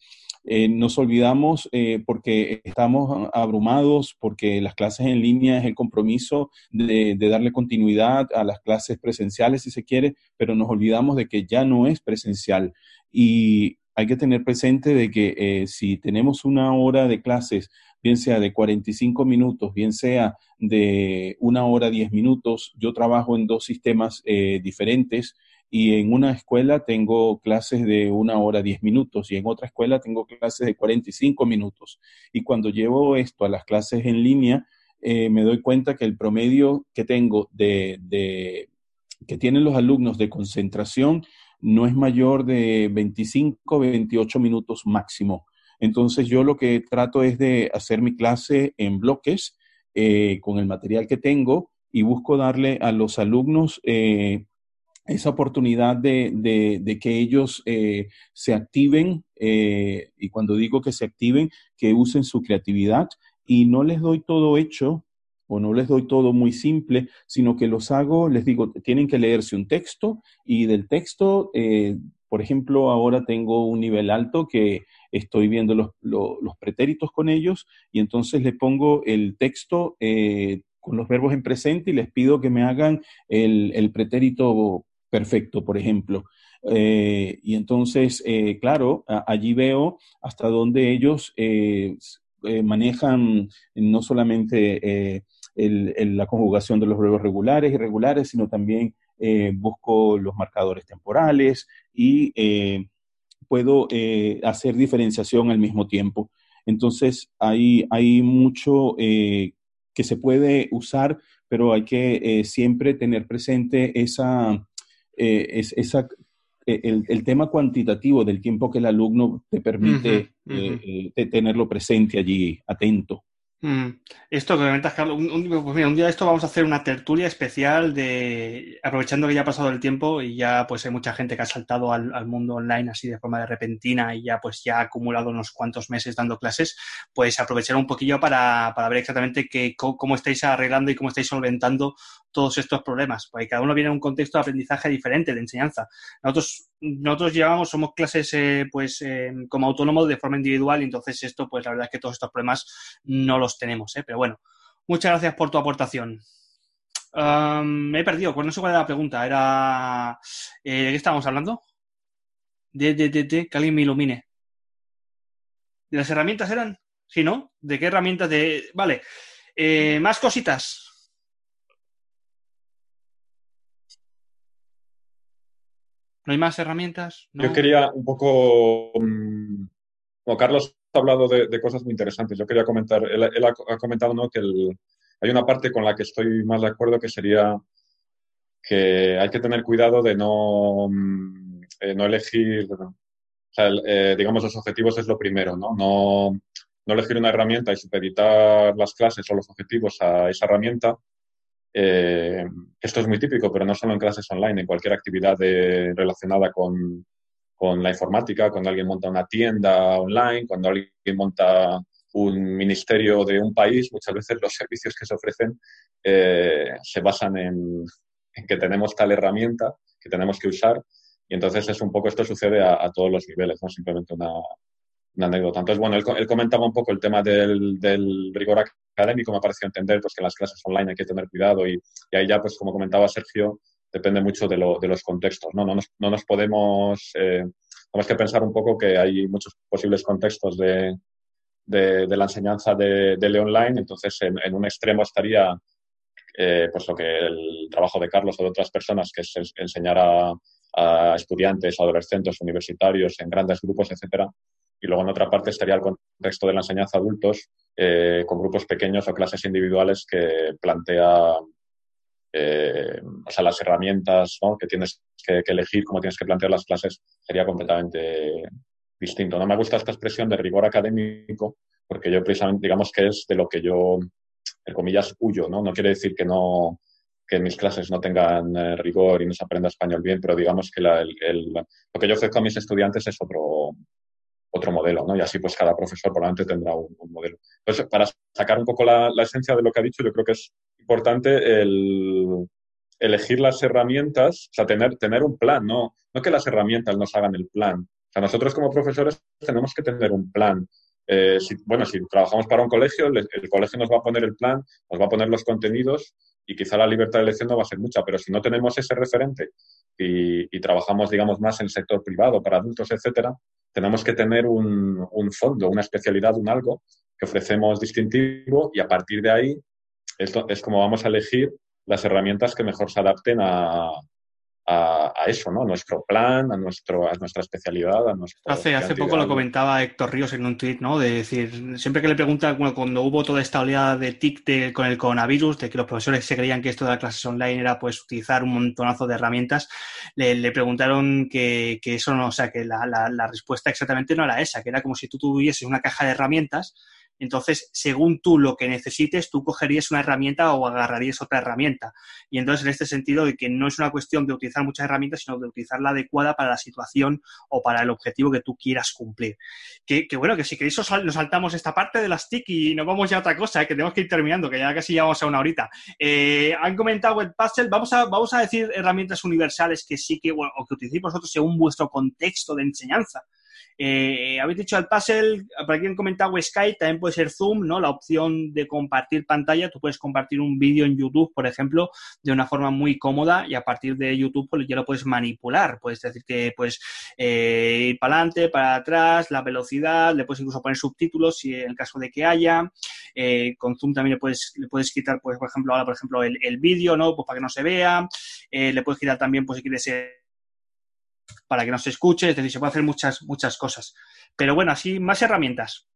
Eh, nos olvidamos eh, porque estamos abrumados, porque las clases en línea es el compromiso de, darle continuidad a las clases presenciales, si se quiere, pero nos olvidamos de que ya no es presencial. Y hay que tener presente de que si tenemos una hora de clases, bien sea de 45 minutos, bien sea de una hora 10 minutos, yo trabajo en dos sistemas diferentes y en una escuela tengo clases de una hora diez minutos y en otra escuela tengo clases de 45 minutos. Y cuando llevo esto a las clases en línea, eh, me doy cuenta que el promedio que tengo de, de, que tienen los alumnos de concentración no es mayor de 25, 28 minutos máximo. Entonces yo lo que trato es de hacer mi clase en bloques eh, con el material que tengo y busco darle a los alumnos eh, esa oportunidad de, que ellos eh, se activen, y cuando digo que se activen, que usen su creatividad y no les doy todo hecho o no les doy todo muy simple, sino que los hago, les digo, tienen que leerse un texto y del texto, por ejemplo, ahora tengo un nivel alto que estoy viendo los, los, pretéritos con ellos y entonces le pongo el texto con los verbos en presente y les pido que me hagan el, pretérito perfecto, por ejemplo. Eh, y entonces, eh, claro, allí veo hasta dónde ellos eh, manejan no solamente la conjugación de los verbos regulares y irregulares, sino también busco los marcadores temporales y puedo hacer diferenciación al mismo tiempo. Entonces, hay, hay mucho que se puede usar, pero hay que siempre tener presente esa eh, es esa, eh, el, tema cuantitativo del tiempo que el alumno te permite eh, tenerlo presente allí, atento. Mm. Esto que comentas, Carlos, un, pues mira, un día de esto vamos a hacer una tertulia especial de, aprovechando que ya ha pasado el tiempo y ya pues hay mucha gente que ha saltado al, mundo online así de forma de repentina y ya pues ya ha acumulado unos cuantos meses dando clases, pues aprovechar un poquillo para, para ver exactamente qué, cómo, estáis arreglando y cómo estáis solventando todos estos problemas, porque cada uno viene en un contexto de aprendizaje diferente, de enseñanza. Nosotros, nosotros llevamos, somos clases eh, pues eh, como autónomos de forma individual y entonces esto pues la verdad es que todos estos problemas no los tenemos, ¿eh? pero bueno, muchas gracias por tu aportación. me he perdido, pues no sé cuál era la pregunta, era ¿de qué estábamos hablando? De, de, de, que alguien me ilumine. ¿De las herramientas eran? ¿Sí, no? ¿De qué herramientas? De... Vale. más cositas. ¿No hay más herramientas? Yo quería un poco, mm, Carlos ha hablado de, cosas muy interesantes, yo quería comentar, él, ha, comentado ¿no? que hay una parte con la que estoy más de acuerdo que sería que hay que tener cuidado de no, mm, eh, no elegir, eh, digamos, los objetivos es lo primero, ¿no? No, no elegir una herramienta y supeditar las clases o los objetivos a esa herramienta, eh, esto es muy típico, pero no solo en clases online, en cualquier actividad relacionada con, con, la informática, cuando alguien monta una tienda online, cuando alguien monta un ministerio de un país, muchas veces los servicios que se ofrecen eh, se basan en, que tenemos tal herramienta que tenemos que usar y entonces es un poco, esto sucede a, todos los niveles, no simplemente una, una anécdota. Entonces, bueno, él, comentaba un poco el tema del, rigor académico, me pareció entender pues, que en las clases online hay que tener cuidado y, ahí ya, pues como comentaba Sergio, depende mucho de, lo, de los contextos. No, no, nos, no nos podemos, eh, tenemos que pensar un poco que hay muchos posibles contextos de, la enseñanza de, de online, entonces en, en un extremo estaría eh, pues lo que el trabajo de Carlos o de otras personas, que es enseñar a, a estudiantes, adolescentes, universitarios en grandes grupos, etcétera, y luego en otra parte estaría el contexto de la enseñanza adultos eh, con grupos pequeños o clases individuales que plantea eh, o sea, las herramientas que tienes que, elegir, cómo tienes que plantear las clases, sería completamente distinto. No me gusta esta expresión de rigor académico porque yo precisamente, digamos que es de lo que yo, entre comillas, huyo, ¿no? No quiere decir que no que mis clases no tengan eh, rigor y no se aprenda español bien, pero digamos que lo que yo ofrezco a mis estudiantes es otro, otro modelo, ¿no? Y así pues cada profesor probablemente tendrá un, modelo. Entonces, para sacar un poco la, esencia de lo que ha dicho, yo creo que es importante el elegir las herramientas, o sea, tener, tener un plan, ¿no? No que las herramientas nos hagan el plan, sea, nosotros como profesores tenemos que tener un plan. Eh, bueno, si trabajamos para un colegio, el, colegio nos va a poner el plan, nos va a poner los contenidos y quizá la libertad de elección no va a ser mucha, pero si no tenemos ese referente y, trabajamos, digamos, más en el sector privado, para adultos, etcétera, tenemos que tener un, fondo, una especialidad, un algo que ofrecemos distintivo y a partir de ahí esto es como vamos a elegir las herramientas que mejor se adapten a, a, eso, ¿no? A nuestro plan, a, nuestro, a nuestra especialidad, a nuestro... Hace, hace poco lo comentaba Héctor Ríos en un tuit, ¿no? De decir, siempre que le pregunta, cuando hubo toda esta oleada de TIC con el coronavirus, de que los profesores se creían que esto de las clases online era pues utilizar un montonazo de herramientas, le, preguntaron que, que, eso no, o sea, que la, la, la respuesta exactamente no era esa, que era como si tú tuvieses una caja de herramientas entonces, según tú lo que necesites, tú cogerías una herramienta o agarrarías otra herramienta. Y entonces, en este sentido, de que no es una cuestión de utilizar muchas herramientas, sino de utilizar la adecuada para la situación o para el objetivo que tú quieras cumplir. Que, bueno, que si queréis nos saltamos esta parte de las TIC y nos vamos ya a otra cosa, ¿eh? que tenemos que ir terminando, que ya casi llevamos a una horita. Eh, han comentado Webpuzzle, vamos a, vamos a decir herramientas universales que sí que, bueno, o que utilicéis vosotros según vuestro contexto de enseñanza. Eh, habéis dicho al puzzle, para quien comentado Skype, también puede ser Zoom, ¿no? La opción de compartir pantalla, tú puedes compartir un vídeo en YouTube, por ejemplo, de una forma muy cómoda y a partir de YouTube pues, ya lo puedes manipular. Puedes decir que puedes eh, ir para adelante, para atrás, la velocidad, le puedes incluso poner subtítulos si en el caso de que haya. Eh, con Zoom también le puedes, le puedes quitar, pues, por ejemplo, ahora, por ejemplo, el, el vídeo, ¿no? Pues para que no se vea. le puedes quitar también, pues si quieres para que no se escuche, es decir, se puede hacer muchas, muchas cosas. Pero bueno, así más herramientas.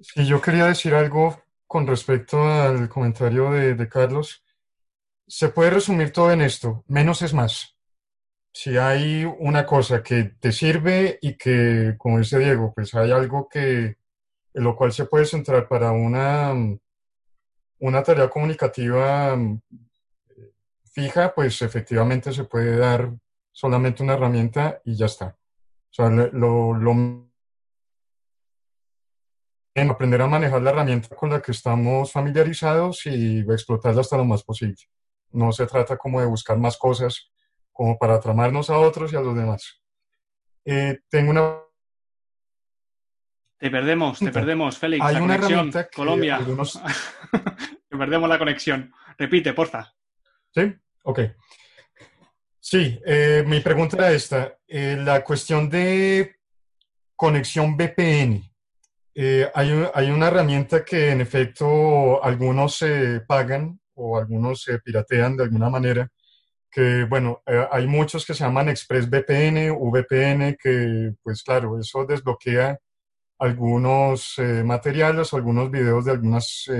Sí, yo quería decir algo con respecto al comentario de, Carlos. Se puede resumir todo en esto, menos es más. Si hay una cosa que te sirve y que, como dice Diego, pues hay algo que, en lo cual se puede centrar para una, una tarea comunicativa fija, pues efectivamente se puede dar solamente una herramienta y ya está. O sea, lo, lo en aprender a manejar la herramienta con la que estamos familiarizados y explotarla hasta lo más posible. No se trata como de buscar más cosas como para tramarnos a otros y a los demás. Eh, tengo una... Te perdemos, te perdemos, Félix. Hay una conexión, Colombia. te perdemos la conexión. Repite, porfa. Sí, ok. Sí, eh, mi pregunta era esta. Eh, la cuestión de conexión VPN. Eh, hay, hay, una herramienta que en efecto algunos se pagan o algunos se piratean de alguna manera, que bueno, hay muchos que se llaman ExpressVPN, VPN, que pues claro, eso desbloquea algunos materiales o algunos videos de algunas,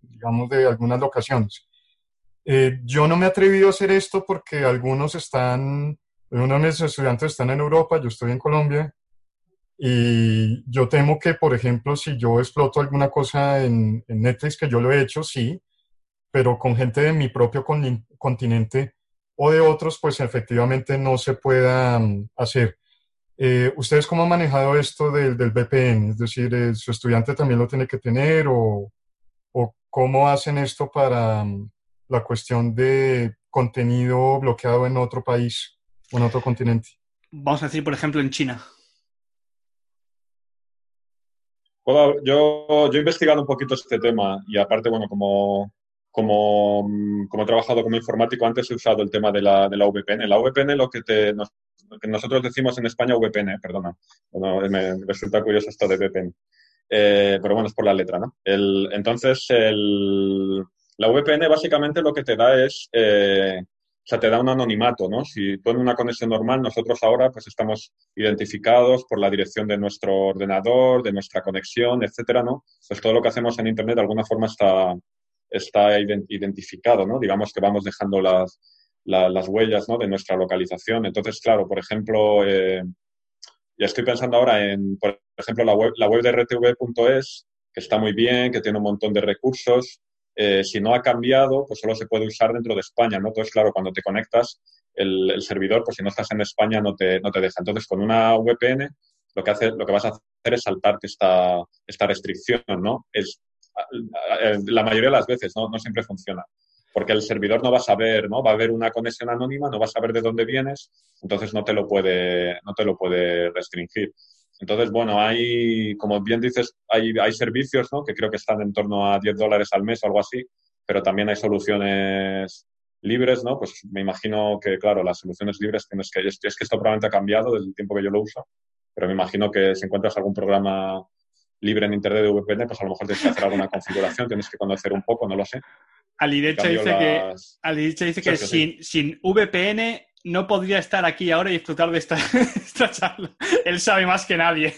digamos, de algunas locaciones. Eh, yo no me he atrevido a hacer esto porque algunos están, uno de mis estudiantes están en Europa, yo estoy en Colombia, y yo temo que, por ejemplo, si yo exploto alguna cosa en, Netflix, que yo lo he hecho, sí, pero con gente de mi propio continente o de otros, pues efectivamente no se pueda mm, hacer. Eh, ¿Ustedes cómo han manejado esto del, del VPN? Es decir, eh, ¿su estudiante también lo tiene que tener o, o cómo hacen esto para, mm, la cuestión de contenido bloqueado en otro país o en otro continente. Vamos a decir, por ejemplo, en China. yo, yo he investigado un poquito este tema y aparte, bueno, como, como, como he trabajado como informático, antes he usado el tema de la, de la VPN. La VPN lo que, te, que nosotros decimos en España VPN, perdona. Bueno, me resulta curioso esto de VPN. Eh, pero bueno, es por la letra, ¿no? El, entonces, el, la VPN básicamente lo que te da es, eh, o sea, te da un anonimato, ¿no? Si tú en una conexión normal, nosotros ahora pues estamos identificados por la dirección de nuestro ordenador, de nuestra conexión, etcétera, ¿no? Pues todo lo que hacemos en Internet de alguna forma está, está identificado, ¿no? Digamos que vamos dejando las, las huellas, ¿no? De nuestra localización. Entonces, claro, por ejemplo, eh, ya estoy pensando ahora en, por ejemplo, la web, la web de rtv.es, que está muy bien, que tiene un montón de recursos, eh, si no ha cambiado, pues solo se puede usar dentro de España, ¿no? Entonces, claro, cuando te conectas, el, servidor, pues si no estás en España, no te, no te deja. Entonces, con una VPN, lo que, hace, lo que vas a hacer es saltarte esta, esta restricción, ¿no? Es, la mayoría de las veces, ¿no? No siempre funciona. Porque el servidor no va a saber, ¿no? Va a haber una conexión anónima, no va a saber de dónde vienes, entonces no te lo puede, no te lo puede restringir. Entonces, bueno, hay, como bien dices, hay, hay servicios, ¿no? Que creo que están en torno a 10 dólares al mes o algo así, pero también hay soluciones libres, ¿no? Pues me imagino que, claro, las soluciones libres tienes que, es, que esto probablemente ha cambiado desde el tiempo que yo lo uso, pero me imagino que si encuentras algún programa libre en Internet de VPN, pues a lo mejor tienes que hacer alguna configuración, tienes que conocer un poco, no lo sé. Alidecha dice que, Alidecha dice que sin, sin VPN no podría estar aquí ahora y disfrutar de esta, esta charla. Él sabe más que nadie.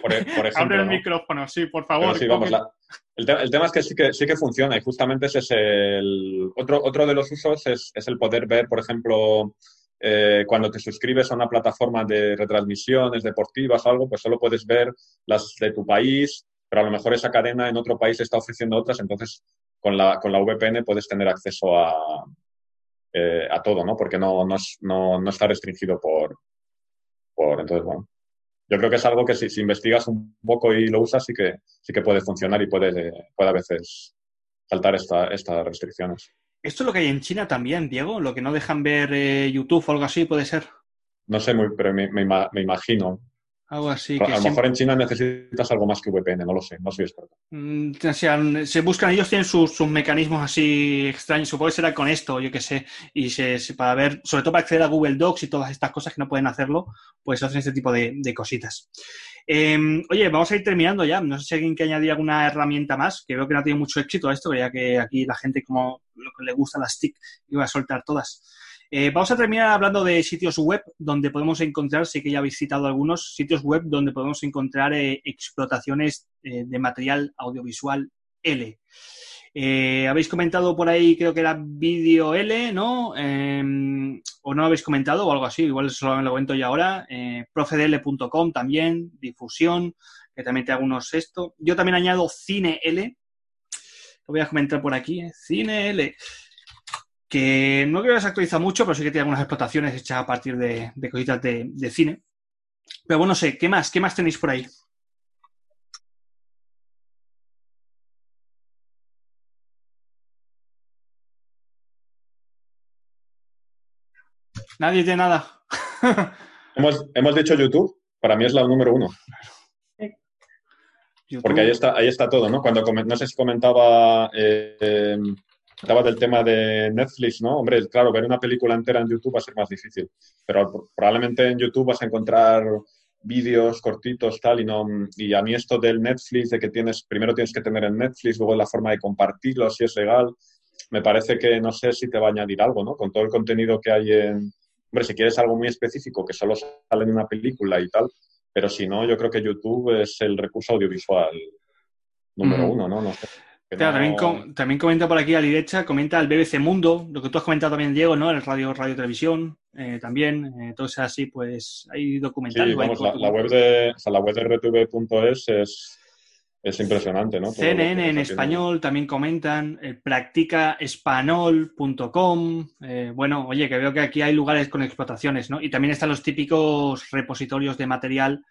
Por, e, ejemplo, Abre el micrófono, sí, por favor. Sí, vamos, la, el, el, tema es que sí que, sí que funciona y justamente ese es el... Otro, otro de los usos es, es el poder ver, por ejemplo, eh, cuando te suscribes a una plataforma de retransmisiones deportivas o algo, pues solo puedes ver las de tu país, pero a lo mejor esa cadena en otro país está ofreciendo otras, entonces con la, con la VPN puedes tener acceso a, eh, a todo, ¿no? Porque no, no, no, no, está restringido por, por... Entonces, bueno, yo creo que es algo que si, si, investigas un poco y lo usas, sí que, sí que puede funcionar y puede, puede a veces saltar esta, estas restricciones. ¿Esto es lo que hay en China también, Diego? ¿Lo que no dejan ver eh, YouTube o algo así puede ser? No sé, muy, pero me, me, me imagino. Algo así. a lo siempre... mejor en China necesitas algo más que VPN, no lo sé, no soy experto. Mm, o sea, se buscan, ellos tienen sus, sus, mecanismos así extraños, supongo que será con esto, yo qué sé, y se, se, para ver, sobre todo para acceder a Google Docs y todas estas cosas que no pueden hacerlo, pues hacen este tipo de, de cositas. Eh, oye, vamos a ir terminando ya. No sé si alguien que añadir alguna herramienta más, que veo que no ha tenido mucho éxito esto, ya que aquí la gente como lo que le gusta las TIC iba a soltar todas. Eh, vamos a terminar hablando de sitios web donde podemos encontrar, sé que ya habéis citado algunos, sitios web donde podemos encontrar eh, explotaciones eh, de material audiovisual L. Habéis comentado por ahí, creo que era vídeo L, ¿no? Eh, o no lo habéis comentado o algo así, igual solo lo comento ya ahora. Profedl.com también, difusión, que también te algunos esto. Yo también añado Cine L. Lo voy a comentar por aquí. Cine L. Que no creo que se actualiza mucho, pero sí que tiene algunas explotaciones hechas a partir de, de cositas de, de cine. Pero bueno, no sé, ¿qué más? ¿Qué más tenéis por ahí? Nadie tiene nada. hemos, hemos, dicho YouTube, para mí es la número uno. YouTube. Porque ahí está, ahí está todo, ¿no? Cuando no sé si comentaba, eh, estaba del tema de Netflix, ¿no? Hombre, claro, ver una película entera en YouTube va a ser más difícil, pero probablemente en YouTube vas a encontrar vídeos cortitos, tal, y no, y a mí esto del Netflix, de que tienes, primero tienes que tener el Netflix, luego la forma de compartirlo, si es legal, me parece que no sé si te va a añadir algo, ¿no? Con todo el contenido que hay en, hombre, si quieres algo muy específico que solo sale en una película y tal, pero si no, yo creo que YouTube es el recurso audiovisual número mm. uno, ¿no? no sé. Claro, no... también, com también, comenta por aquí a la derecha, comenta el BBC Mundo, lo que tú has comentado también, Diego, ¿no? El radio, radio televisión, eh, también, eh, todo sea así, pues hay documentales. Sí, vamos, la, la, web de, o sea, la web de rtv.es es, es impresionante, ¿no? CNN en español también comentan, eh, practicaespanol.com. Eh, bueno, oye, que veo que aquí hay lugares con explotaciones, ¿no? Y también están los típicos repositorios de material,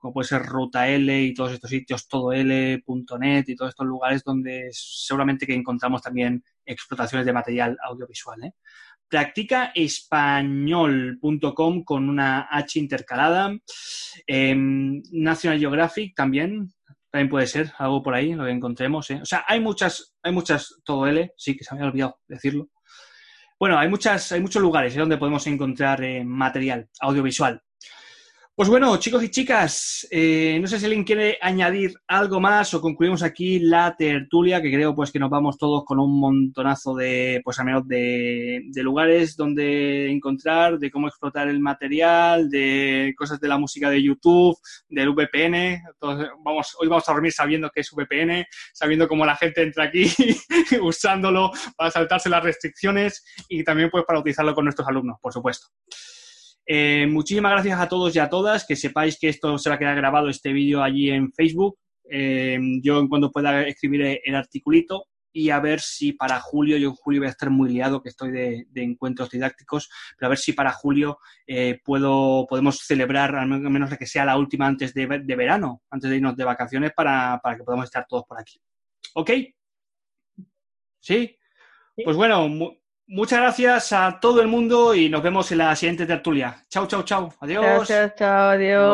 como puede ser Ruta L y todos estos sitios, todol.net y todos estos lugares donde seguramente que encontramos también explotaciones de material audiovisual, ¿eh? practicaespañol.com con una H intercalada. Eh, National Geographic también, también puede ser algo por ahí, lo que encontremos. ¿eh? O sea, hay muchas, hay muchas, todo L, sí, que se me había olvidado decirlo. Bueno, hay, muchas, hay muchos lugares ¿eh? donde podemos encontrar eh, material audiovisual. Pues bueno, chicos y chicas, eh, no sé si alguien quiere añadir algo más o concluimos aquí la tertulia, que creo pues que nos vamos todos con un montonazo de, pues al menos de, lugares donde encontrar, de cómo explotar el material, de cosas de la música de YouTube, del VPN. Entonces, vamos, hoy vamos a dormir sabiendo que es VPN, sabiendo cómo la gente entra aquí usándolo para saltarse las restricciones y también pues para utilizarlo con nuestros alumnos, por supuesto. Eh, muchísimas gracias a todos y a todas. Que sepáis que esto se va a quedar grabado este vídeo allí en Facebook. Eh, yo en cuando pueda escribir el articulito y a ver si para julio, yo en julio voy a estar muy liado, que estoy de, de encuentros didácticos, pero a ver si para julio eh, puedo, podemos celebrar, al menos que sea la última antes de, de verano, antes de irnos de vacaciones, para, para, que podamos estar todos por aquí. ¿Ok? ¿Sí? Pues bueno, mu- muchas gracias a todo el mundo y nos vemos en la siguiente tertulia. Chao, chao, chao. Adiós. Gracias, chao, adiós.